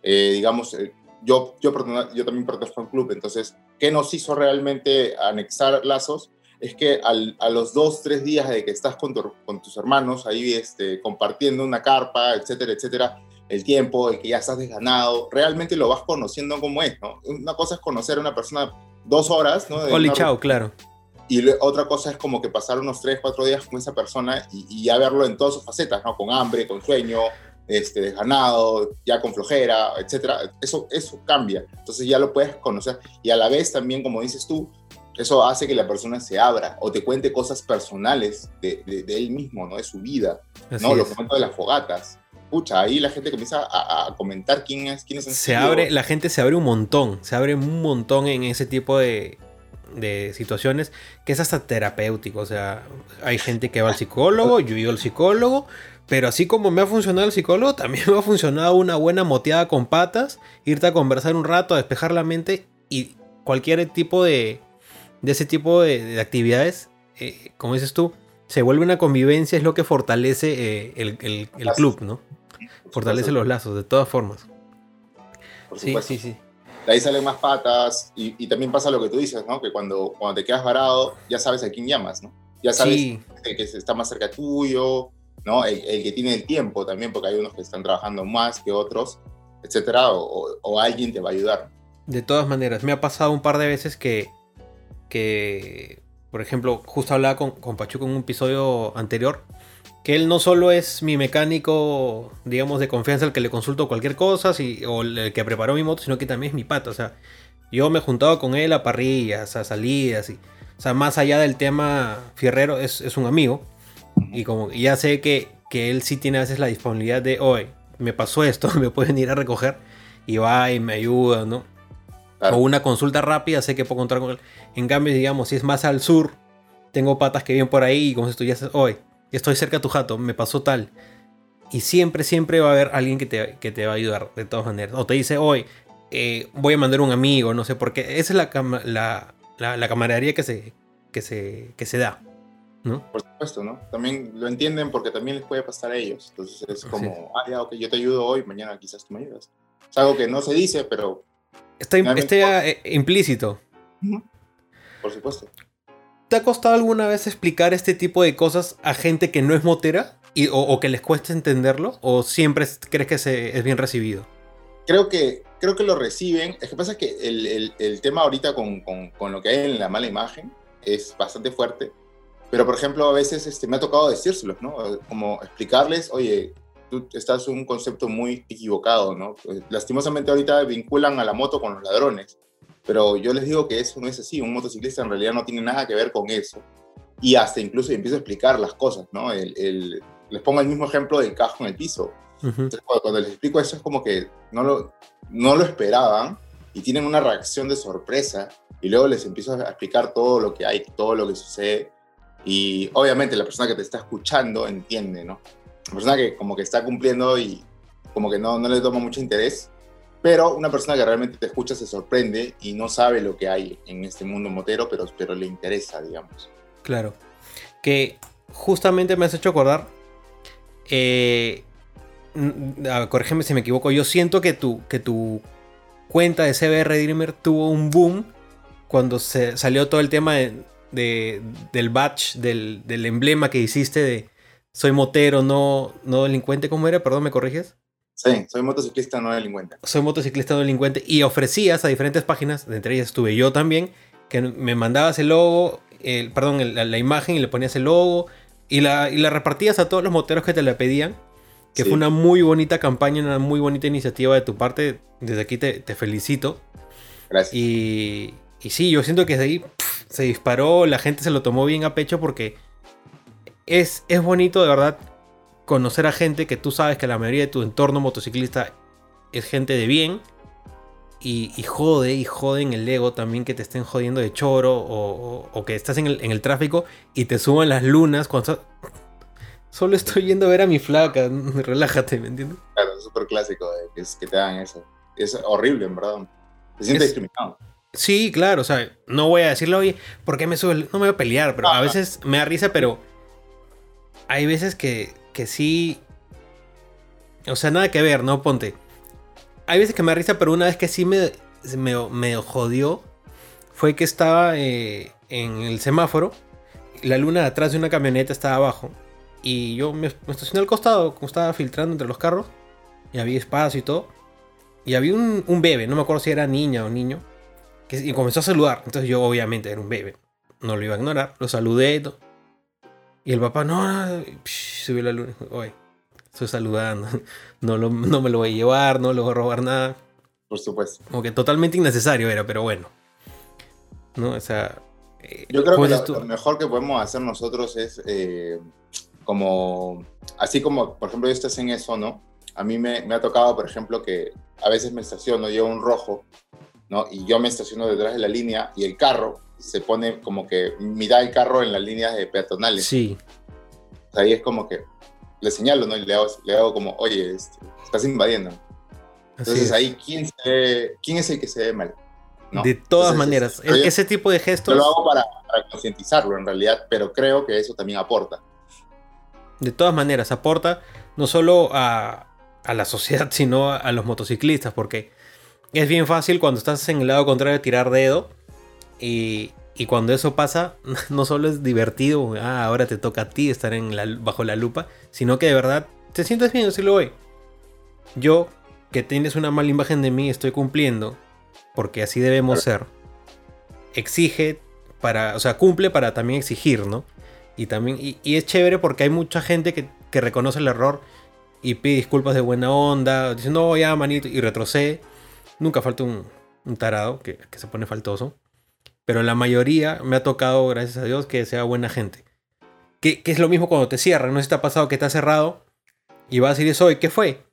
eh, digamos, eh, yo, yo, yo también pertenezco a un club, entonces, ¿qué nos hizo realmente anexar lazos? Es que a los dos, tres días de que estás con, con tus hermanos ahí este, compartiendo una carpa, etcétera, etcétera, el tiempo, el que ya estás desganado, realmente lo vas conociendo como es, ¿no? Una cosa es conocer a una persona dos horas, ¿no? Hola chao, claro. Y otra cosa es como que pasar unos 3, 4 días con esa persona y, ya verlo en todas sus facetas, ¿no? Con hambre, con sueño, este, desganado, ya con flojera, etcétera. Eso, eso cambia. Entonces ya lo puedes conocer. Y a la vez también, como dices tú, eso hace que la persona se abra o te cuente cosas personales de, de, él mismo, ¿no? De su vida, ¿no? Los momentos de las fogatas. Pucha, ahí la gente comienza a, comentar quién es, quién es. Se abre, la gente se abre un montón, se abre un montón en ese tipo de, de situaciones que es hasta terapéutico. O sea, hay gente que va al psicólogo, yo ido al psicólogo, pero así como me ha funcionado el psicólogo, también me ha funcionado una buena moteada con patas, irte a conversar un rato, a despejar la mente y cualquier tipo de, de ese tipo de, actividades, eh, como dices tú, se vuelve una convivencia, es lo que fortalece eh, el, el, club, ¿no? Fortalece los lazos, de todas formas. sí, sí, sí de ahí salen más patas y, también pasa lo que tú dices, ¿no? Que cuando, cuando te quedas varado, ya sabes a quién llamas, ¿no? Ya sabes el que está más cerca tuyo, ¿no? El, que tiene el tiempo también, porque hay unos que están trabajando más que otros, etcétera, o, alguien te va a ayudar. De todas maneras, me ha pasado un par de veces que, que por ejemplo, justo hablaba con, con Pachuco en un episodio anterior, que él no solo es mi mecánico, digamos, de confianza al que le consulto cualquier cosa, o el que preparó mi moto, sino que también es mi pata. O sea, yo me he juntado con él a parrillas, a salidas, y, o sea, más allá del tema fierrero, es, un amigo. Y como ya sé que, que él sí tiene a veces la disponibilidad de, hoy me pasó esto, me pueden ir a recoger, y va y me ayuda, ¿no? O una consulta rápida, sé que puedo contar con él. En cambio, digamos, si es más al sur, tengo patas que vienen por ahí y como si ya hoy estoy cerca de tu jato, me pasó tal. Y siempre, siempre va a haber alguien que te, que te va a ayudar, de todas maneras. O te dice, hoy eh, voy a mandar un amigo, no sé, porque esa es la, la, la, camaradería que se, que, se, que se da. ¿no? Por supuesto, ¿no? También lo entienden porque también les puede pasar a ellos. Entonces es como, ah, ya, ok, yo te ayudo hoy, mañana quizás tú me ayudas. Es algo que no se dice, pero... Está, está eh, implícito. Por supuesto. ¿Te ha costado alguna vez explicar este tipo de cosas a gente que no es motera? Y, o, que les cueste entenderlo? ¿O siempre crees que se, es bien recibido? Creo que, creo que lo reciben. Es que pasa que el, el, tema ahorita con, con, con, lo que hay en la mala imagen es bastante fuerte. Pero, por ejemplo, a veces este, me ha tocado decírselos, ¿no? Como explicarles, oye, tú estás un concepto muy equivocado, ¿no? Lastimosamente ahorita vinculan a la moto con los ladrones Pero yo les digo que eso no es así, un motociclista en realidad no tiene nada que ver con eso. Y hasta incluso empiezo a explicar las cosas, ¿no? El, les pongo el mismo ejemplo del casco en el piso. Entonces, cuando, les explico eso es como que no lo, no lo esperaban y tienen una reacción de sorpresa y luego les empiezo a explicar todo lo que hay, todo lo que sucede y obviamente la persona que te está escuchando entiende, ¿no? La persona que como que está cumpliendo y como que no, no le toma mucho interés, pero una persona que realmente te escucha se sorprende y no sabe lo que hay en este mundo motero, pero, pero le interesa, digamos. Claro. Que justamente me has hecho acordar, eh, corrígeme si me equivoco, yo siento que tu, que tu cuenta de CBR Dreamer tuvo un boom cuando se salió todo el tema de, del batch, del, del, emblema que hiciste de soy motero, no, no delincuente, ¿cómo era? Perdón, ¿me corriges? Sí, soy motociclista, no delincuente. Soy motociclista, no delincuente. Y ofrecías a diferentes páginas, entre ellas estuve yo también, que me mandabas el logo, el, perdón, la, imagen y le ponías el logo y la, y la repartías a todos los moteros que te la pedían. Que fue una muy bonita campaña, una muy bonita iniciativa de tu parte. Desde aquí te, te felicito. Gracias. Y, y, sí, yo siento que desde ahí se disparó, la gente se lo tomó bien a pecho porque es, es bonito de verdad conocer a gente que tú sabes que la mayoría de tu entorno motociclista es gente de bien. Y, jode, y jode en el ego también que te estén jodiendo de choro o, que estás en el, tráfico y te suban las lunas cuando Solo estoy yendo a ver a mi flaca, relájate, ¿me entiendes? Claro, es súper clásico que, que te hagan eso. Es horrible, en verdad. Te sientes discriminado. Sí, claro, o sea, no voy a decirle, oye, ¿por qué me sube? No me voy a pelear, pero a veces me da risa, pero hay veces que que sí. O sea, nada que ver, ¿no? Ponte. Hay veces que me da risa, pero una vez que sí me, me, jodió fue que estaba eh, en el semáforo. La luna atrás de una camioneta estaba abajo. Y yo me, estacioné al costado, como estaba filtrando entre los carros. Y había espacio y todo. Y había un, bebé, no me acuerdo si era niña o niño. Que, y comenzó a saludar. Entonces yo obviamente era un bebé. No lo iba a ignorar. Lo saludé y todo. Y el papá, no, no subió la luna. Oye, estoy saludando. No, no me lo voy a llevar, no le voy a robar nada. Por supuesto. Como que totalmente innecesario era, pero bueno. ¿No? O sea. Eh, Yo creo que lo, mejor que podemos hacer nosotros es eh, como. Así como, por ejemplo, estás en eso, ¿no? A mí me, me, ha tocado, por ejemplo, que a veces me estaciono, llevo un rojo, ¿no? Y yo me estaciono detrás de la línea y el carro se pone como que mira el carro en las líneas de peatonales. Sí. ahí es como que le señalo, ¿no? Y le hago, como, oye, este, estás invadiendo. Entonces ahí, ¿quién, ¿quién es el que se ve mal? De todas maneras, ese tipo de gestos... Yo lo hago para, concientizarlo en realidad, pero creo que eso también aporta. De todas maneras, aporta no solo a, a la sociedad, sino a, a los motociclistas, porque es bien fácil cuando estás en el lado contrario tirar dedo y, cuando eso pasa, no solo es divertido, ah, ahora te toca a ti estar en bajo la lupa, sino que de verdad te sientes bien decirlo hoy. Yo, que tienes una mala imagen de mí, estoy cumpliendo, porque así debemos ser. Exige para, o sea, cumple para también exigir, ¿no? Y también, y, es chévere porque hay mucha gente que, reconoce el error y pide disculpas de buena onda, dice, no, ya, manito, y retrocede. Nunca falta un, tarado que, que se pone faltoso pero la mayoría me ha tocado, gracias a Dios, que sea buena gente. Que, es lo mismo cuando te cierran, no sé si te ha pasado que te ha cerrado y vas a decir eso, ¿y qué fue?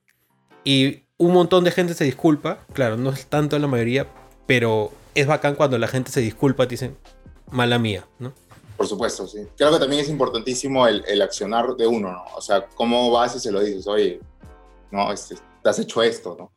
Y un montón de gente se disculpa, claro, no es tanto la mayoría, pero es bacán cuando la gente se disculpa, te dicen, mala mía, ¿no? Por supuesto, sí. Creo que también es importantísimo el, el accionar de uno, ¿no? O sea, cómo vas y se lo dices, oye, no, este, te has hecho esto, ¿no?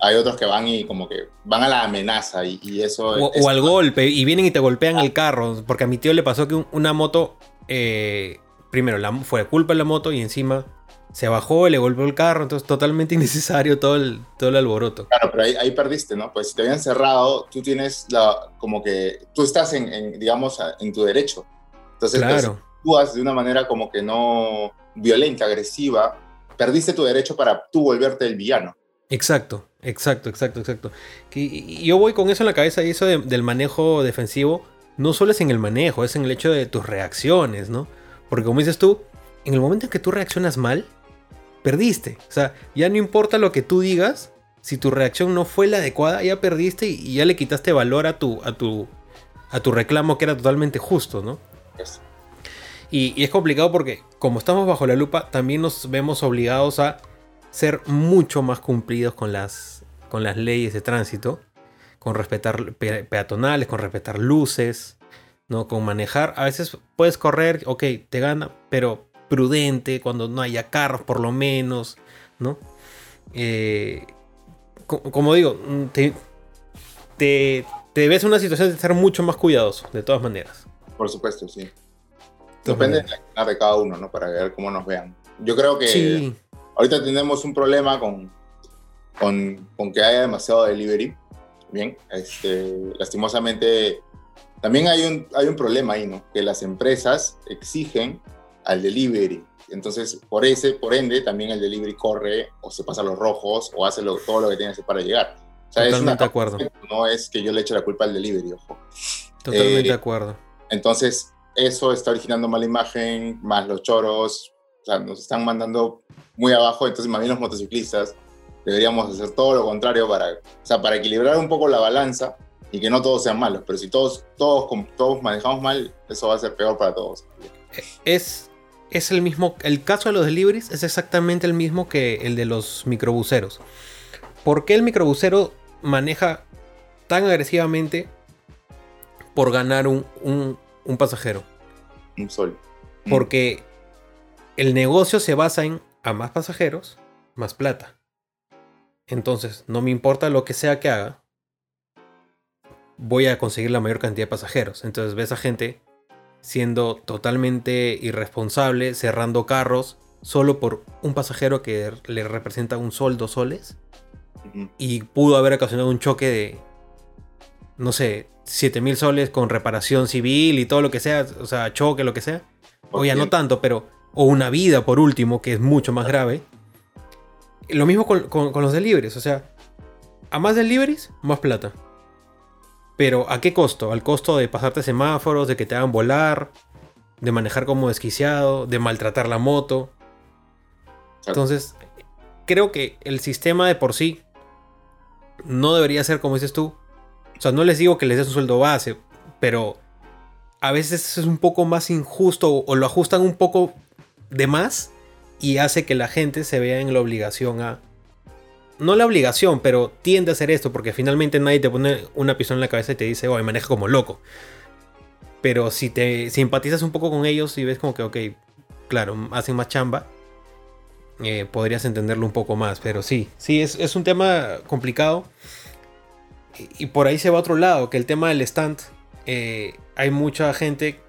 Hay otros que van y como que van a la amenaza y, eso... O, al golpe y vienen y te golpean el carro, porque a mi tío le pasó que una moto, eh, primero la, fue culpa de la moto y encima se bajó, le golpeó el carro, entonces totalmente innecesario todo el, todo el alboroto. Claro, pero ahí, perdiste, ¿no? Pues si te habían cerrado, tú tienes la, como que, tú estás en, digamos, en tu derecho. Entonces, pues, claro. actúas de una manera como que no violenta, agresiva, perdiste tu derecho para tú volverte el villano. Exacto, exacto, exacto, exacto. Que yo voy con eso en la cabeza y eso del manejo defensivo no solo es en el manejo, es en el hecho de tus reacciones, ¿no? Porque como dices tú, en el momento en que tú reaccionas mal, perdiste. O sea, ya no importa lo que tú digas, si tu reacción no fue la adecuada, ya perdiste y ya le quitaste valor a tu, a tu, a tu reclamo que era totalmente justo, ¿no? Y, y, es complicado porque como estamos bajo la lupa, también nos vemos obligados a ser mucho más cumplidos con las, con las leyes de tránsito, con respetar peatonales, con respetar luces, ¿no? Con manejar. A veces puedes correr, ok, te gana, pero prudente, cuando no haya carros por lo menos, ¿no? Eh, como digo, mm, te, te, te ves en una situación de estar mucho más cuidadoso, de todas maneras. Por supuesto, sí. Depende de, la, de cada uno, ¿no? Para ver cómo nos vean. Yo creo que ahorita tenemos un problema con, con, con, que haya demasiado delivery. Bien, este, lastimosamente también hay un, hay un problema ahí, ¿no? Que las empresas exigen al delivery. Entonces, por ese, por ende, también el delivery corre o se pasa a los rojos o hace todo lo que tiene que hacer para llegar. O sea, Totalmente de acuerdo. No es que yo le eche la culpa al delivery, ojo. Totalmente de eh, acuerdo. Entonces, eso está originando mala imagen, más los choros, o sea, nos están mandando muy abajo, entonces más bien los motociclistas deberíamos hacer todo lo contrario para, o sea, para equilibrar un poco la balanza y que no todos sean malos, pero si todos, todos, todos manejamos mal, eso va a ser peor para todos. Es, es el mismo, el caso de los deliveries es exactamente el mismo que el de los microbuseros. ¿Por qué el microbusero maneja tan agresivamente por ganar un, un pasajero? Un sol. Porque el negocio se basa en a más pasajeros, más plata. Entonces, no me importa lo que sea que haga, voy a conseguir la mayor cantidad de pasajeros. Entonces ves a gente siendo totalmente irresponsable, cerrando carros solo por un pasajero que le representa un sol, dos soles. Y pudo haber ocasionado un choque de, no sé, 7 mil soles con reparación civil y todo lo que sea, o sea, choque, lo que sea. O ya no tanto, pero... O una vida, por último, que es mucho más grave. Lo mismo con, con los deliveries, o sea, a más deliveries, más plata. Pero ¿a qué costo? Al costo de pasarte semáforos, de que te hagan volar, de manejar como desquiciado, de maltratar la moto. Entonces, creo que el sistema de por sí no debería ser como dices tú. O sea, no les digo que les des un sueldo base, pero a veces es un poco más injusto o lo ajustan un poco de más y hace que la gente se vea en la obligación a no la obligación, pero tiende a hacer esto porque finalmente nadie te pone una pistola en la cabeza y te dice, oye, maneja como loco. Pero si te simpatizas un poco con ellos y ves como que, ok, claro, hacen más chamba, eh, podrías entenderlo un poco más. Pero sí, sí, es, un tema complicado. Y, por ahí se va a otro lado, que el tema del stand, eh, hay mucha gente,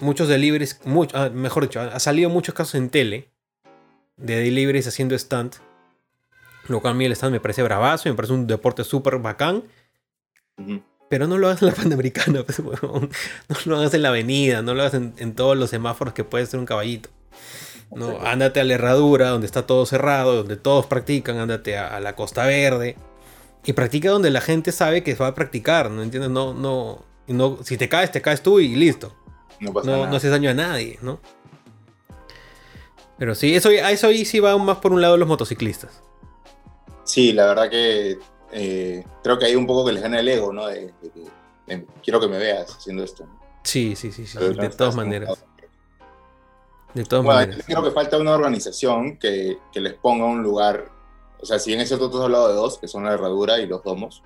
muchos deliveries, mucho, ah, mejor dicho, ha salido muchos casos en tele de deliveries haciendo stand lo cual a mí el stand me parece bravazo, me parece un deporte súper bacán. Pero no lo hagas en la Panamericana, pues, no lo hagas en la avenida, no lo hagas en, todos los semáforos que puede ser un caballito. No, ándate a la herradura, donde está todo cerrado, donde todos practican, ándate a, la Costa Verde. Y practica donde la gente sabe que va a practicar, ¿no entiendes? No, no, no, si te caes, te caes tú y listo. No pasa no, haces daño a nadie, ¿no? Pero sí, eso, eso ahí sí va más por un lado los motociclistas. Sí, la verdad que eh, creo que hay un poco que les gana el ego, ¿no? De, quiero que me veas haciendo esto. Sí, sí, sí, sí de todas maneras. De todas maneras. Creo que falta una organización que, que, les ponga un lugar. O sea, si bien es cierto, tú has hablado de dos, que son la herradura y los domos,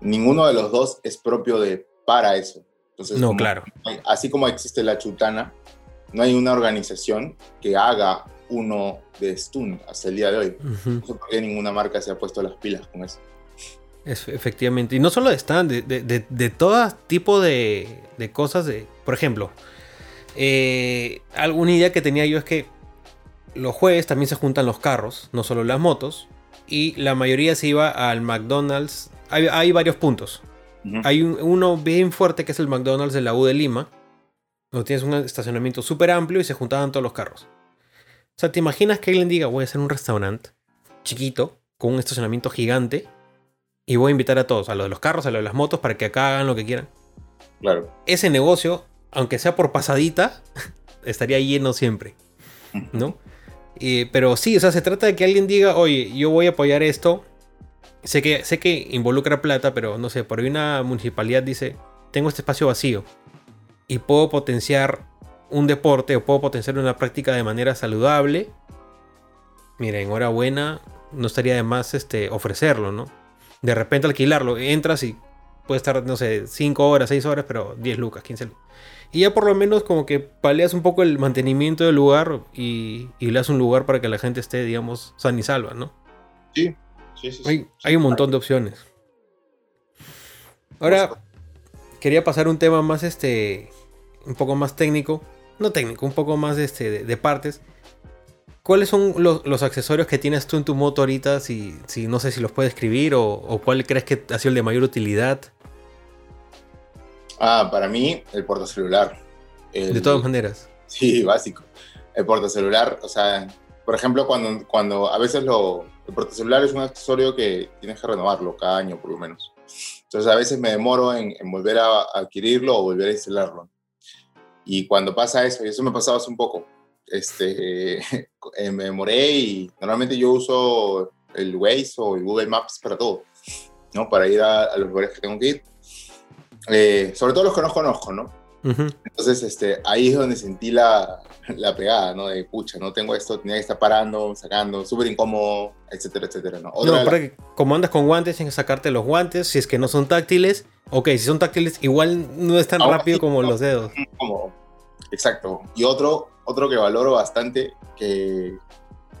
ninguno de los dos es propio de para eso. Entonces, no, claro. Así como existe la chutana, no hay una organización que haga uno de Stun hasta el día de hoy. No sé por qué ninguna marca se ha puesto las pilas con eso. Es, efectivamente. Y no solo de stand, de, todo tipo de, cosas. De, por ejemplo, eh, alguna idea que tenía yo es que los jueves también se juntan los carros, no solo las motos. Y la mayoría se iba al McDonald's. Hay, varios puntos. Hay uno bien fuerte que es el McDonald's de la U de Lima. Donde tienes un estacionamiento súper amplio y se juntaban todos los carros. O sea, ¿te imaginas que alguien diga, voy a hacer un restaurante chiquito, con un estacionamiento gigante, y voy a invitar a todos, a los de los carros, a los de las motos, para que acá hagan lo que quieran? Claro. Ese negocio, aunque sea por pasadita, estaría lleno siempre, ¿no? pero sí, o sea, se trata de que alguien diga, oye, yo voy a apoyar esto, sé que, sé que involucra plata, pero no sé, por ahí una municipalidad dice, tengo este espacio vacío y puedo potenciar un deporte o puedo potenciar una práctica de manera saludable. Mira, enhorabuena, no estaría de más este, ofrecerlo, ¿no? De repente alquilarlo, entras y puede estar, no sé, 5 horas, 6 horas, pero 10 lucas, 15 lucas. Y ya por lo menos como que paleas un poco el mantenimiento del lugar y, y le das un lugar para que la gente esté, digamos, san y salva, ¿no? Sí, sí, sí. Hay, hay un montón de opciones. Ahora, quería pasar un tema más, este, un poco más técnico. No técnico, un poco más este, de, de partes. ¿Cuáles son los, los, accesorios que tienes tú en tu moto ahorita? Si, si no sé si los puedes escribir o, o, cuál crees que ha sido el de mayor utilidad. Ah, para mí, el portacelular. El, de todas maneras. Sí, básico. El portacelular, o sea, por ejemplo, cuando, cuando a veces lo, el portacelular es un accesorio que tienes que renovarlo cada año por lo menos. Entonces a veces me demoro en, en volver a, a adquirirlo o volver a instalarlo. Y cuando pasa eso, y eso me pasaba hace un poco, este, eh, me demoré y normalmente yo uso el Waze o el Google Maps para todo, ¿no? Para ir a, a los lugares que tengo que ir. Eh, sobre todo los que no conozco, ¿no? Uh -huh. Entonces, este, ahí es donde sentí la, la pegada, ¿no? De pucha, no tengo esto, tenía que estar parando, sacando, súper incómodo, etcétera, etcétera, ¿no? Otra no, la... como andas con guantes, tienes que sacarte los guantes, si es que no son táctiles, ok, si son táctiles, igual no es tan Ahora rápido sí, como no, los dedos. Como, exacto. Y otro, otro que valoro bastante, que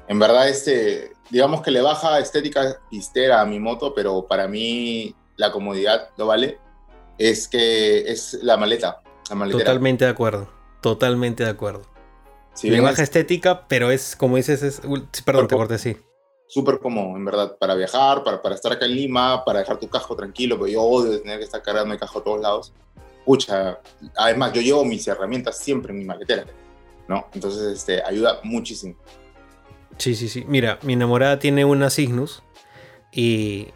en verdad este, digamos que le baja estética pistera a mi moto, pero para mí la comodidad lo vale, es que es la maleta. La maletera. Totalmente de acuerdo, totalmente de acuerdo. Si le baja es... estética, pero es, como dices, es... Perdón, te corté, sí. Súper cómodo, en verdad, para viajar, para, para estar acá en Lima, para dejar tu cajo tranquilo, porque yo odio tener que estar cargando el cajo a todos lados. Pucha, además, yo llevo mis herramientas siempre en mi maletera, ¿no? Entonces, este, ayuda muchísimo. Sí, sí, sí. Mira, mi enamorada tiene una Cygnus y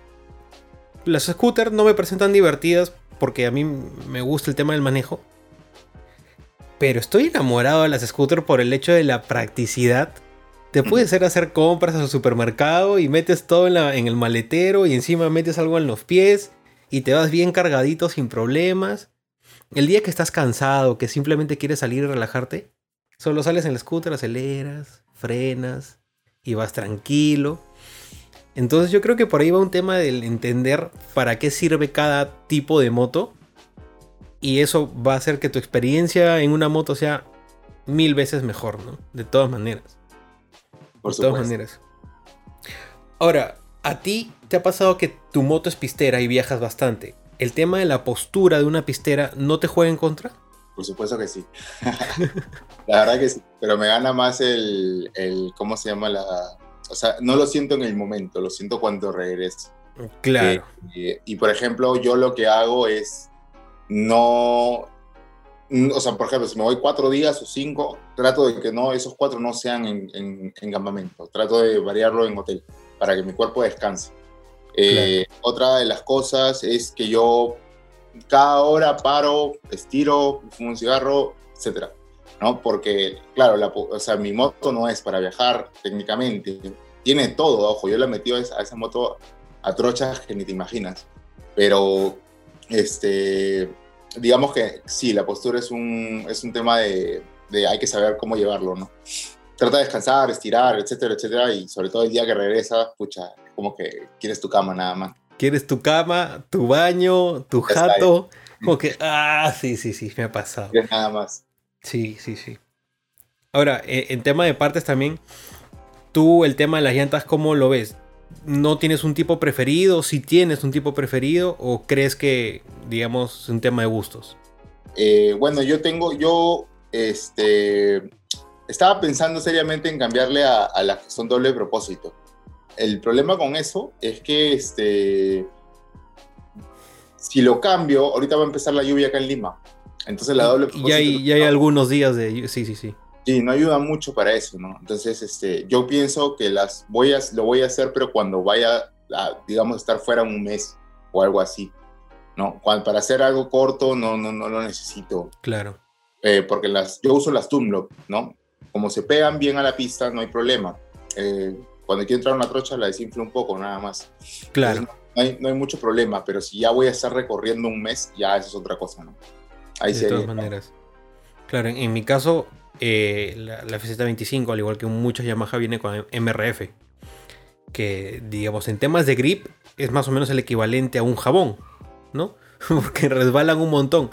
las scooters no me presentan divertidas porque a mí me gusta el tema del manejo. Pero estoy enamorado de las scooters por el hecho de la practicidad. Te puedes hacer hacer compras al supermercado y metes todo en, la, en, el maletero y encima metes algo en los pies y te vas bien cargadito sin problemas. El día que estás cansado, que simplemente quieres salir y relajarte, solo sales en la scooter, aceleras, frenas y vas tranquilo. Entonces yo creo que por ahí va un tema del entender para qué sirve cada tipo de moto. Y eso va a hacer que tu experiencia en una moto sea mil veces mejor, ¿no? De todas maneras. Por de todas maneras. Ahora, ¿a ti te ha pasado que tu moto es pistera y viajas bastante? ¿El tema de la postura de una pistera no te juega en contra? Por supuesto que sí. la verdad que sí. Pero me gana más el, el ¿cómo se llama la, o sea, no lo siento en el momento, lo siento cuando regreso. Claro. Eh, y por ejemplo, yo lo que hago es no, o sea, por ejemplo, si me voy cuatro días o cinco, trato de que no, esos cuatro no sean en, en, en campamento, trato de variarlo en hotel para que mi cuerpo descanse. Eh, claro. Otra de las cosas es que yo cada hora paro, estiro, fumo un cigarro, etcétera. ¿no? Porque, claro, la, o sea, mi moto no es para viajar técnicamente, tiene todo, ojo, yo le he metido a esa, moto a trochas que ni te imaginas, pero, este, digamos que sí, la postura es un, es un tema de, de hay que saber cómo llevarlo, ¿no? Trata de descansar, estirar, etcétera, etcétera, y sobre todo el día que regresas, pucha, como que quieres tu cama nada más. Quieres tu cama, tu baño, tu jato, como que, ah, sí, sí, sí, me ha pasado. Nada más. Sí, sí, sí. Ahora, en tema de partes también, tú el tema de las llantas, ¿cómo lo ves? ¿No tienes un tipo preferido? ¿Si tienes un tipo preferido? ¿O crees que, digamos, es un tema de gustos? Eh, bueno, yo tengo, yo, este, estaba pensando seriamente en cambiarle a, a las que son doble propósito. El problema con eso es que, este, si lo cambio, ahorita va a empezar la lluvia acá en Lima. Entonces la doble propósito... Y hay, y hay algunos días de... Sí, sí, sí. Sí, no ayuda mucho para eso, ¿no? Entonces, este, yo pienso que las voy a, lo voy a hacer, pero cuando vaya, a, digamos, estar fuera un mes o algo así, ¿no? Cuando, para hacer algo corto no, no, no lo necesito. Claro. Eh, porque las, yo uso las Dunlop, ¿no? Como se pegan bien a la pista, no hay problema. Eh, cuando quiero entrar a una trocha la desinflo un poco, nada más. Claro. no, hay, no hay mucho problema, pero si ya voy a estar recorriendo un mes, ya eso es otra cosa, ¿no? Ahí de todas maneras. Claro, en, mi caso, eh, la, la FZ25, al igual que muchas Yamaha, viene con MRF. Que, digamos, en temas de grip, es más o menos el equivalente a un jabón, ¿no? Porque resbalan un montón.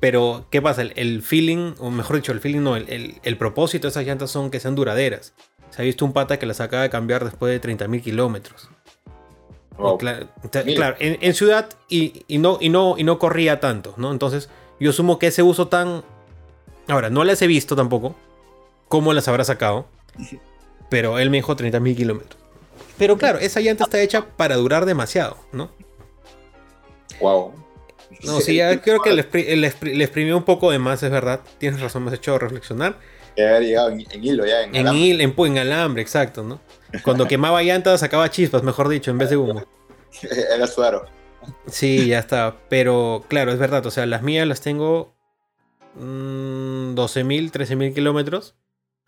Pero, ¿qué pasa? El, feeling, o mejor dicho, el feeling no, el, propósito de esas llantas son que sean duraderas. Se ha visto un pata que las acaba de cambiar después de 30.000 kilómetros. Claro, en, ciudad y, no, y, no, y no corría tanto, ¿no? Entonces, yo asumo que ese uso tan. Ahora, no las he visto tampoco. ¿Cómo las habrá sacado? Pero él me dijo 30.000 kilómetros. Pero claro, esa llanta está hecha para durar demasiado, ¿no? Wow. No, sí, ya creo que le, exprimió un poco de más, es verdad. Tienes razón, me has hecho reflexionar. haber llegado en, hilo ya, en, en alambre. en, en, alambre, exacto, ¿no? Cuando quemaba llantas sacaba chispas, mejor dicho, en vez de humo. Era suaro. Sí, ya está. Pero claro, es verdad, o sea, las mías las tengo mmm, 12.000, 13.000 kilómetros.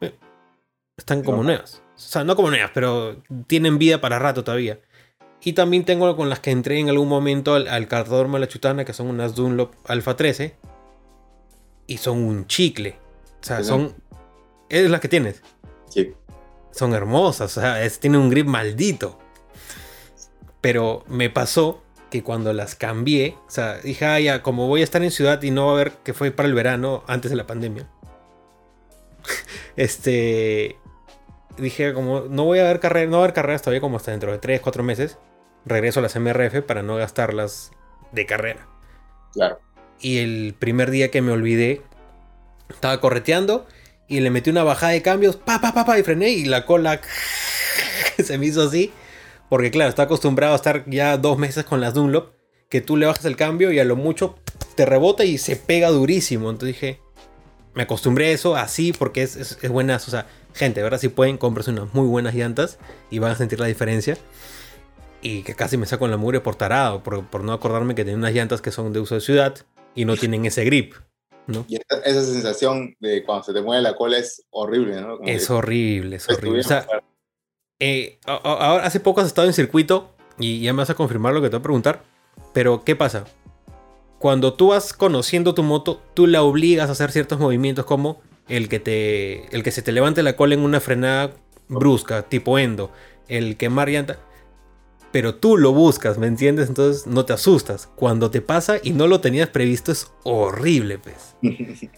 Eh, están como nuevas. O sea, no como nuevas, pero tienen vida para rato todavía. Y también tengo con las que entré en algún momento al, al la Chutana, que son unas Dunlop Alpha 13. Y son un chicle. O sea, son. ¿Es las que tienes? Sí. Son hermosas. O sea, tienen un grip maldito. Pero me pasó que cuando las cambié, o sea, dije, ah, ya, como voy a estar en ciudad y no va a haber, que fue para el verano, antes de la pandemia. este. Dije, como no voy a ver carreras, no va a haber carreras todavía como hasta dentro de 3, 4 meses regreso a las MRF para no gastarlas de carrera. Claro. Y el primer día que me olvidé, estaba correteando y le metí una bajada de cambios, pa, pa, pa, pa, y frené y la cola se me hizo así. Porque claro, está acostumbrado a estar ya dos meses con las Dunlop, que tú le bajas el cambio y a lo mucho te rebota y se pega durísimo. Entonces dije, me acostumbré a eso así porque es, es, es buenas. O sea, gente, ¿verdad? Si pueden, comprarse unas muy buenas llantas y van a sentir la diferencia y que casi me saco en la mugre por tarado, por, no acordarme que tiene unas llantas que son de uso de ciudad y no tienen ese grip. ¿no? Y esa, sensación de cuando se te mueve la cola es horrible, ¿no? es horrible, es horrible. Eh, ahora, hace poco has estado en circuito y ya me vas a confirmar lo que te voy a preguntar, pero ¿qué pasa? Cuando tú vas conociendo tu moto, tú la obligas a hacer ciertos movimientos como el que, te, el que se te levante la cola en una frenada brusca, tipo endo, el quemar llanta pero tú lo buscas, ¿me entiendes? Entonces no te asustas. Cuando te pasa y no lo tenías previsto es horrible, pues.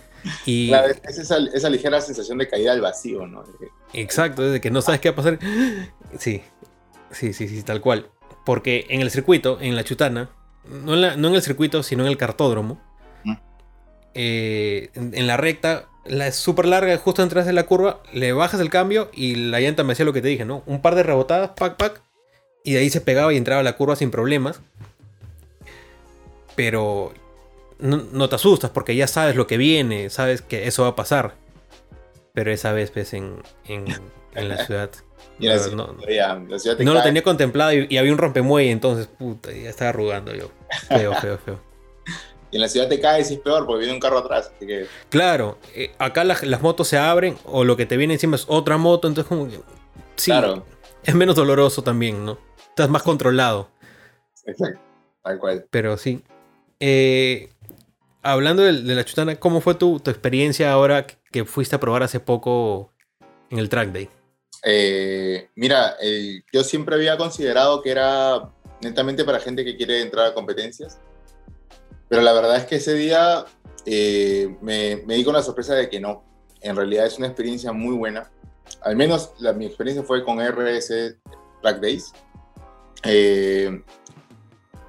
Y claro, es esa, ligera sensación de caída al vacío, ¿no? Exacto, desde que no sabes qué va a pasar. Sí, sí, sí, sí, tal cual. Porque en el circuito, en la chutana, no en, el circuito, sino en el cartódromo, eh, en, la recta, la es súper larga, justo detrás de la curva, le bajas el cambio y la llanta me hacía lo que te dije, ¿no? Un par de rebotadas, pac, pac, y de ahí se pegaba y entraba a la curva sin problemas. Pero no, te asustas porque ya sabes lo que viene, sabes que eso va a pasar. Pero esa vez, pues, en, en, la ciudad. no, lo tenía contemplado y, había un rompemuelle, entonces, puta, ya estaba arrugando yo. Feo, feo, feo. Y en la ciudad te caes y es peor porque viene un carro atrás. Claro, eh, acá las, motos se abren o lo que te viene encima es otra moto, entonces como que... Sí, claro. es menos doloroso también, ¿no? Estás más controlado. Exacto, tal cual. Pero sí. Eh, hablando de, la chutana, ¿cómo fue tu, experiencia ahora que fuiste a probar hace poco en el track day? Eh, mira, yo siempre había considerado que era netamente para gente que quiere entrar a competencias, pero la verdad es que ese día eh, me, me, di con la sorpresa de que no. En realidad es una experiencia muy buena. Al menos la, mi experiencia fue con RS Track Days. Eh,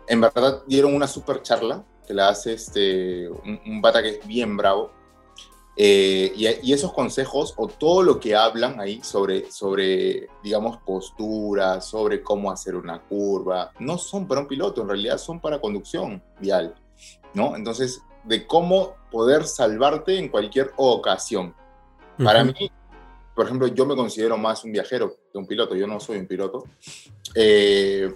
en verdad dieron una super charla que la hace este, un, un que es bien bravo. Eh, y, esos consejos o todo lo que hablan ahí sobre, sobre, digamos, postura, sobre cómo hacer una curva, no son para un piloto, en realidad son para conducción vial, ¿no? Entonces, de cómo poder salvarte en cualquier ocasión. Para mí, por ejemplo, yo me considero más un viajero que un piloto, yo no soy un piloto. Eh,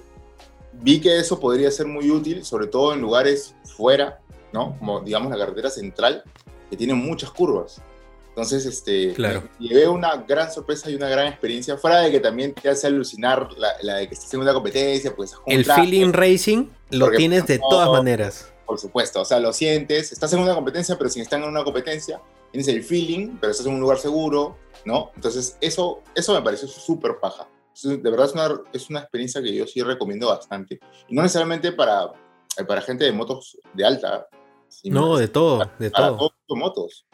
vi que eso podría ser muy útil, sobre todo en lugares fuera, ¿no? Como digamos la carretera central, que tiene muchas curvas. Entonces, este, Claro. llevé una gran sorpresa y una gran experiencia, fuera de que también te hace alucinar la, la de que estés en una competencia, pues estás El feeling racing lo tienes de no- todas maneras. por supuesto, o sea, lo sientes, estás en una competencia, pero sin estar en una competencia, tienes el feeling, pero estás en un lugar seguro, ¿no? Entonces, eso, eso me pareció súper paja. De verdad es una, es una experiencia que yo sí recomiendo bastante. Y no necesariamente para, eh, para gente de motos de alta, No, de todo, de para todo. todos motos.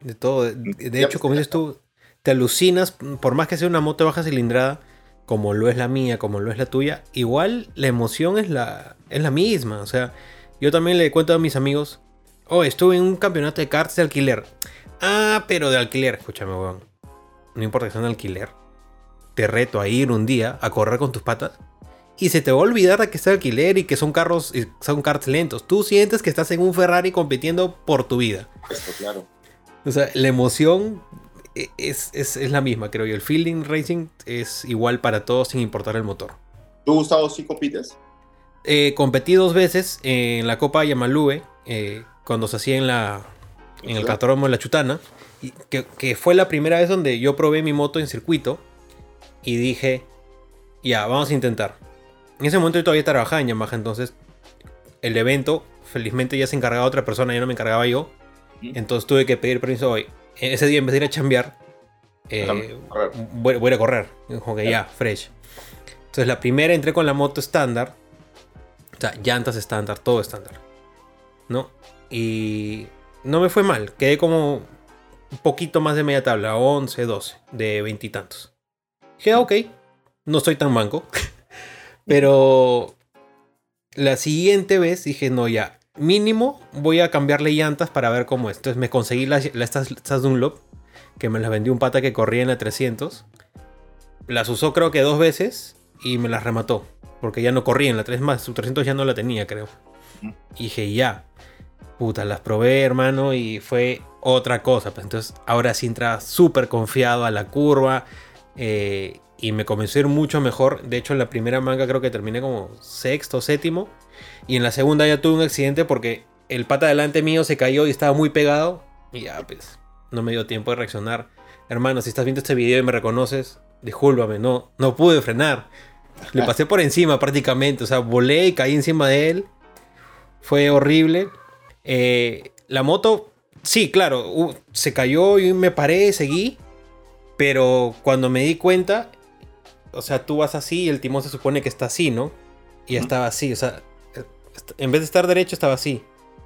De todo. De, de hecho, pues, como dices tú, te alucinas, por más que sea una moto de baja cilindrada, como lo es la mía, como lo es la tuya, igual la emoción es la, es la misma. O sea, yo también le cuento a mis amigos, oh, estuve en un campeonato de karts de alquiler. Ah, pero de alquiler, escúchame, weón. No importa que sea un alquiler. Te reto a ir un día a correr con tus patas. Y se te va a olvidar de que está alquiler y que son carros, y son karts lentos. Tú sientes que estás en un Ferrari compitiendo por tu vida. Esto, claro. O sea, la emoción e- es, es- es la misma, creo yo. El feeling racing es igual para todos sin importar el motor. ¿Tú, Gustavo, sí compites? Eh, competí dos veces en la Copa Yamalue, eh, cuando se hacía en, la, en el Ajá. Catódromo de la Chutana, y que, que fue la primera vez donde yo probé mi moto en circuito y dije, ya, vamos a intentar. En ese momento yo todavía trabajaba en Yamaha, entonces el evento, felizmente ya se encargaba otra persona, ya no me encargaba yo. Entonces tuve que pedir permiso hoy. Ese día en vez de ir a chambear, eh, voy, voy a correr. Como que ya, fresh. Entonces la primera entré con la moto estándar. O sea, llantas estándar, todo estándar. ¿No? Y no me fue mal. Quedé como un poquito más de media tabla, 11, 12, de veintitantos. Dije, "Ah, ok, no estoy tan manco. Pero la siguiente vez dije, no, ya, mínimo voy a cambiarle llantas para ver cómo es. Entonces me conseguí las, las- estas, Dunlop, que me las vendió un pata que corría en la 300. Las usó creo que dos veces y me las remató. Porque ya no corría en la 3 más, su 300 ya no la tenía, creo. Y dije, ya. Puta, las probé, hermano, y fue otra cosa. Pues entonces ahora sí entraba súper confiado a la curva. Eh, y me comenzó a ir mucho mejor. De hecho, en la primera manga creo que terminé como sexto, séptimo. Y en la segunda ya tuve un accidente porque el pata delante mío se cayó y estaba muy pegado. Y ya, pues, no me dio tiempo de reaccionar. Hermano, si estás viendo este video y me reconoces, discúlpame, no, no pude frenar. Le pasé por encima prácticamente. O sea, volé y caí encima de él. Fue horrible. Eh, la moto, sí, claro, uh, se cayó y me paré, seguí. Pero cuando me di cuenta, o sea, tú vas así y el timón se supone que está así, ¿no? Y estaba así, o sea, en vez de estar derecho estaba así.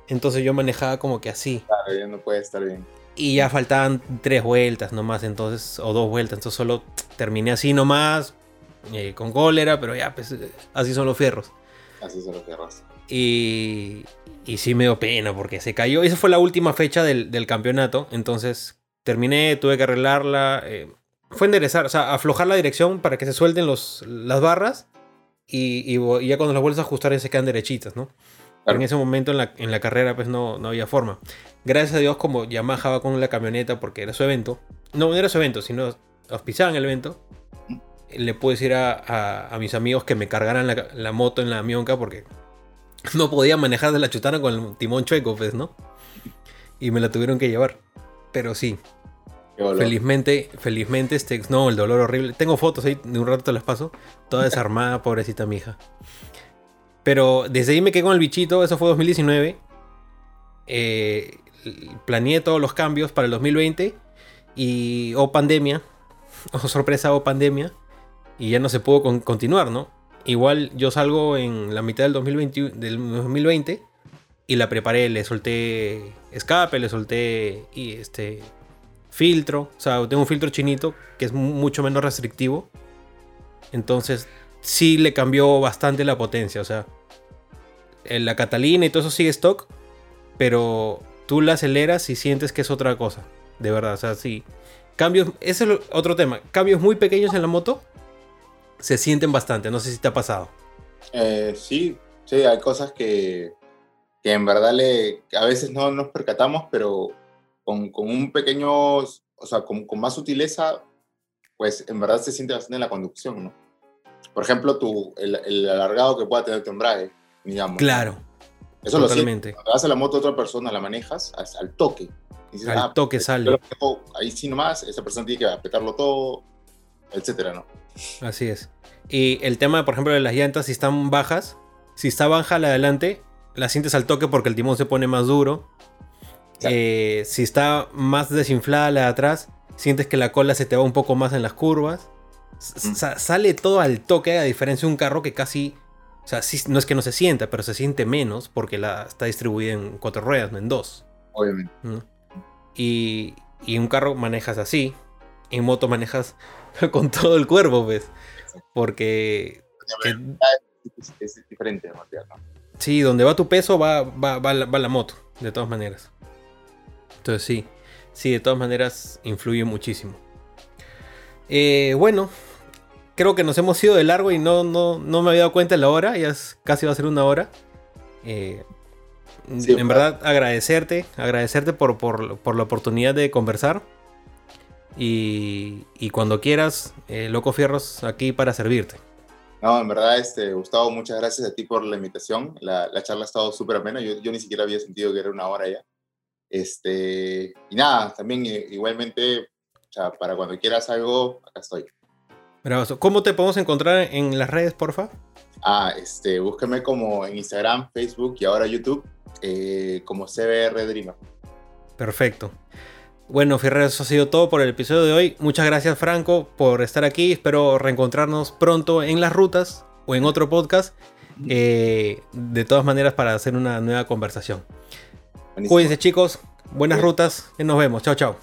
Entonces yo manejaba como que así. Claro, ya no puede estar bien. Y ya faltaban tres vueltas nomás, entonces, o dos vueltas, entonces solo terminé así nomás, eh, con cólera, pero ya, pues así son los fierros. Así se lo querrás. Y, y sí me dio pena porque se cayó. Esa fue la última fecha del, del campeonato. Entonces terminé, tuve que arreglarla. eh, fue enderezar, o sea, aflojar la dirección para que se suelten los, las barras. Y, y y ya cuando las vuelves a ajustar ya se quedan derechitas, ¿no? Pero en ese momento en la, en la carrera pues no, no había forma. Gracias a Dios como Yamaha va con la camioneta porque era su evento. No, no era su evento, sino auspiciaban el evento. Le pude decir a, a- a mis amigos que me cargaran la, la moto en la mionca porque no podía manejar de la chutana con el timón chueco, pues, ¿no? Y me la tuvieron que llevar. Pero sí. Felizmente, felizmente, este, no, el dolor horrible. Tengo fotos ahí, de un rato te las paso. Toda desarmada, pobrecita mi hija. Pero desde ahí me quedé con el bichito, eso fue 2019. Eh, planeé todos los cambios para el 2020. Y, o pandemia, o sorpresa, o pandemia. Y ya no se pudo con- continuar, ¿no? Igual yo salgo en la mitad del 2020, del 2020 y la preparé, le solté escape, le solté y este filtro, o sea, tengo un filtro chinito que es mu- mucho menos restrictivo. Entonces, sí le cambió bastante la potencia, o sea, la Catalina y todo eso sigue stock, pero tú la aceleras y sientes que es otra cosa, de verdad, o sea, sí. Cambios, ese es otro tema, cambios muy pequeños en la moto se sienten bastante, no sé si te ha pasado. Eh, sí, sí, hay cosas que, que en verdad le, a veces no nos percatamos, pero con, con un pequeño, o sea, con, con más sutileza, pues en verdad se siente bastante en la conducción, ¿no? Por ejemplo, tu, el, el alargado que pueda tener tu embrague, digamos. Claro, Eso lo totalmente. Cuando vas a la moto a otra persona, la manejas al, toque. Al ah, toque yo sale. lo ahí sí nomás, esa persona tiene que apretarlo todo, etcétera, ¿no? Así es. Y el tema, por ejemplo, de las llantas, si están bajas, si está baja la de adelante, la sientes al toque porque el timón se pone más duro. Eh, si está más desinflada la de atrás, sientes que la cola se te va un poco más en las curvas. Mm. sa- sale todo al toque, a diferencia de un carro que casi. O sea, sí, no es que no se sienta, pero se siente menos porque la, está distribuida en cuatro ruedas, no en dos. Obviamente. ¿no? Y, y un carro manejas así. En moto manejas con todo el cuerpo, pues. Porque que- Es, es diferente, ¿no? sí, donde va tu peso va, va, va la, va la moto, de todas maneras. Entonces sí, sí, de todas maneras influye muchísimo. Eh, bueno, creo que nos hemos ido de largo y no, no, no me había dado cuenta de la hora, ya es- casi va a ser una hora. Eh, Sí, en verdad, agradecerte, agradecerte por, por- por la oportunidad de conversar. Y, y cuando quieras, eh, Loco Fierros, aquí para servirte. No, en verdad, este, Gustavo, muchas gracias a ti por la invitación. La, la charla ha estado súper amena. Yo, yo ni siquiera había sentido que era una hora ya. Este, y nada, también eh, igualmente, o sea, para cuando quieras algo, acá estoy. Bravazo. ¿Cómo te podemos encontrar en las redes, porfa? Ah, este, búsqueme como en Instagram, Facebook y ahora YouTube, eh, como CBR Dreamer. Perfecto. Bueno, Fierreros, eso ha sido todo por el episodio de hoy. Muchas gracias, Franco, por estar aquí. Espero reencontrarnos pronto en las rutas o en otro podcast. Eh, de todas maneras, para hacer una nueva conversación. Buenísimo. Cuídense, chicos. Buenas rutas y nos vemos. Chao, chao.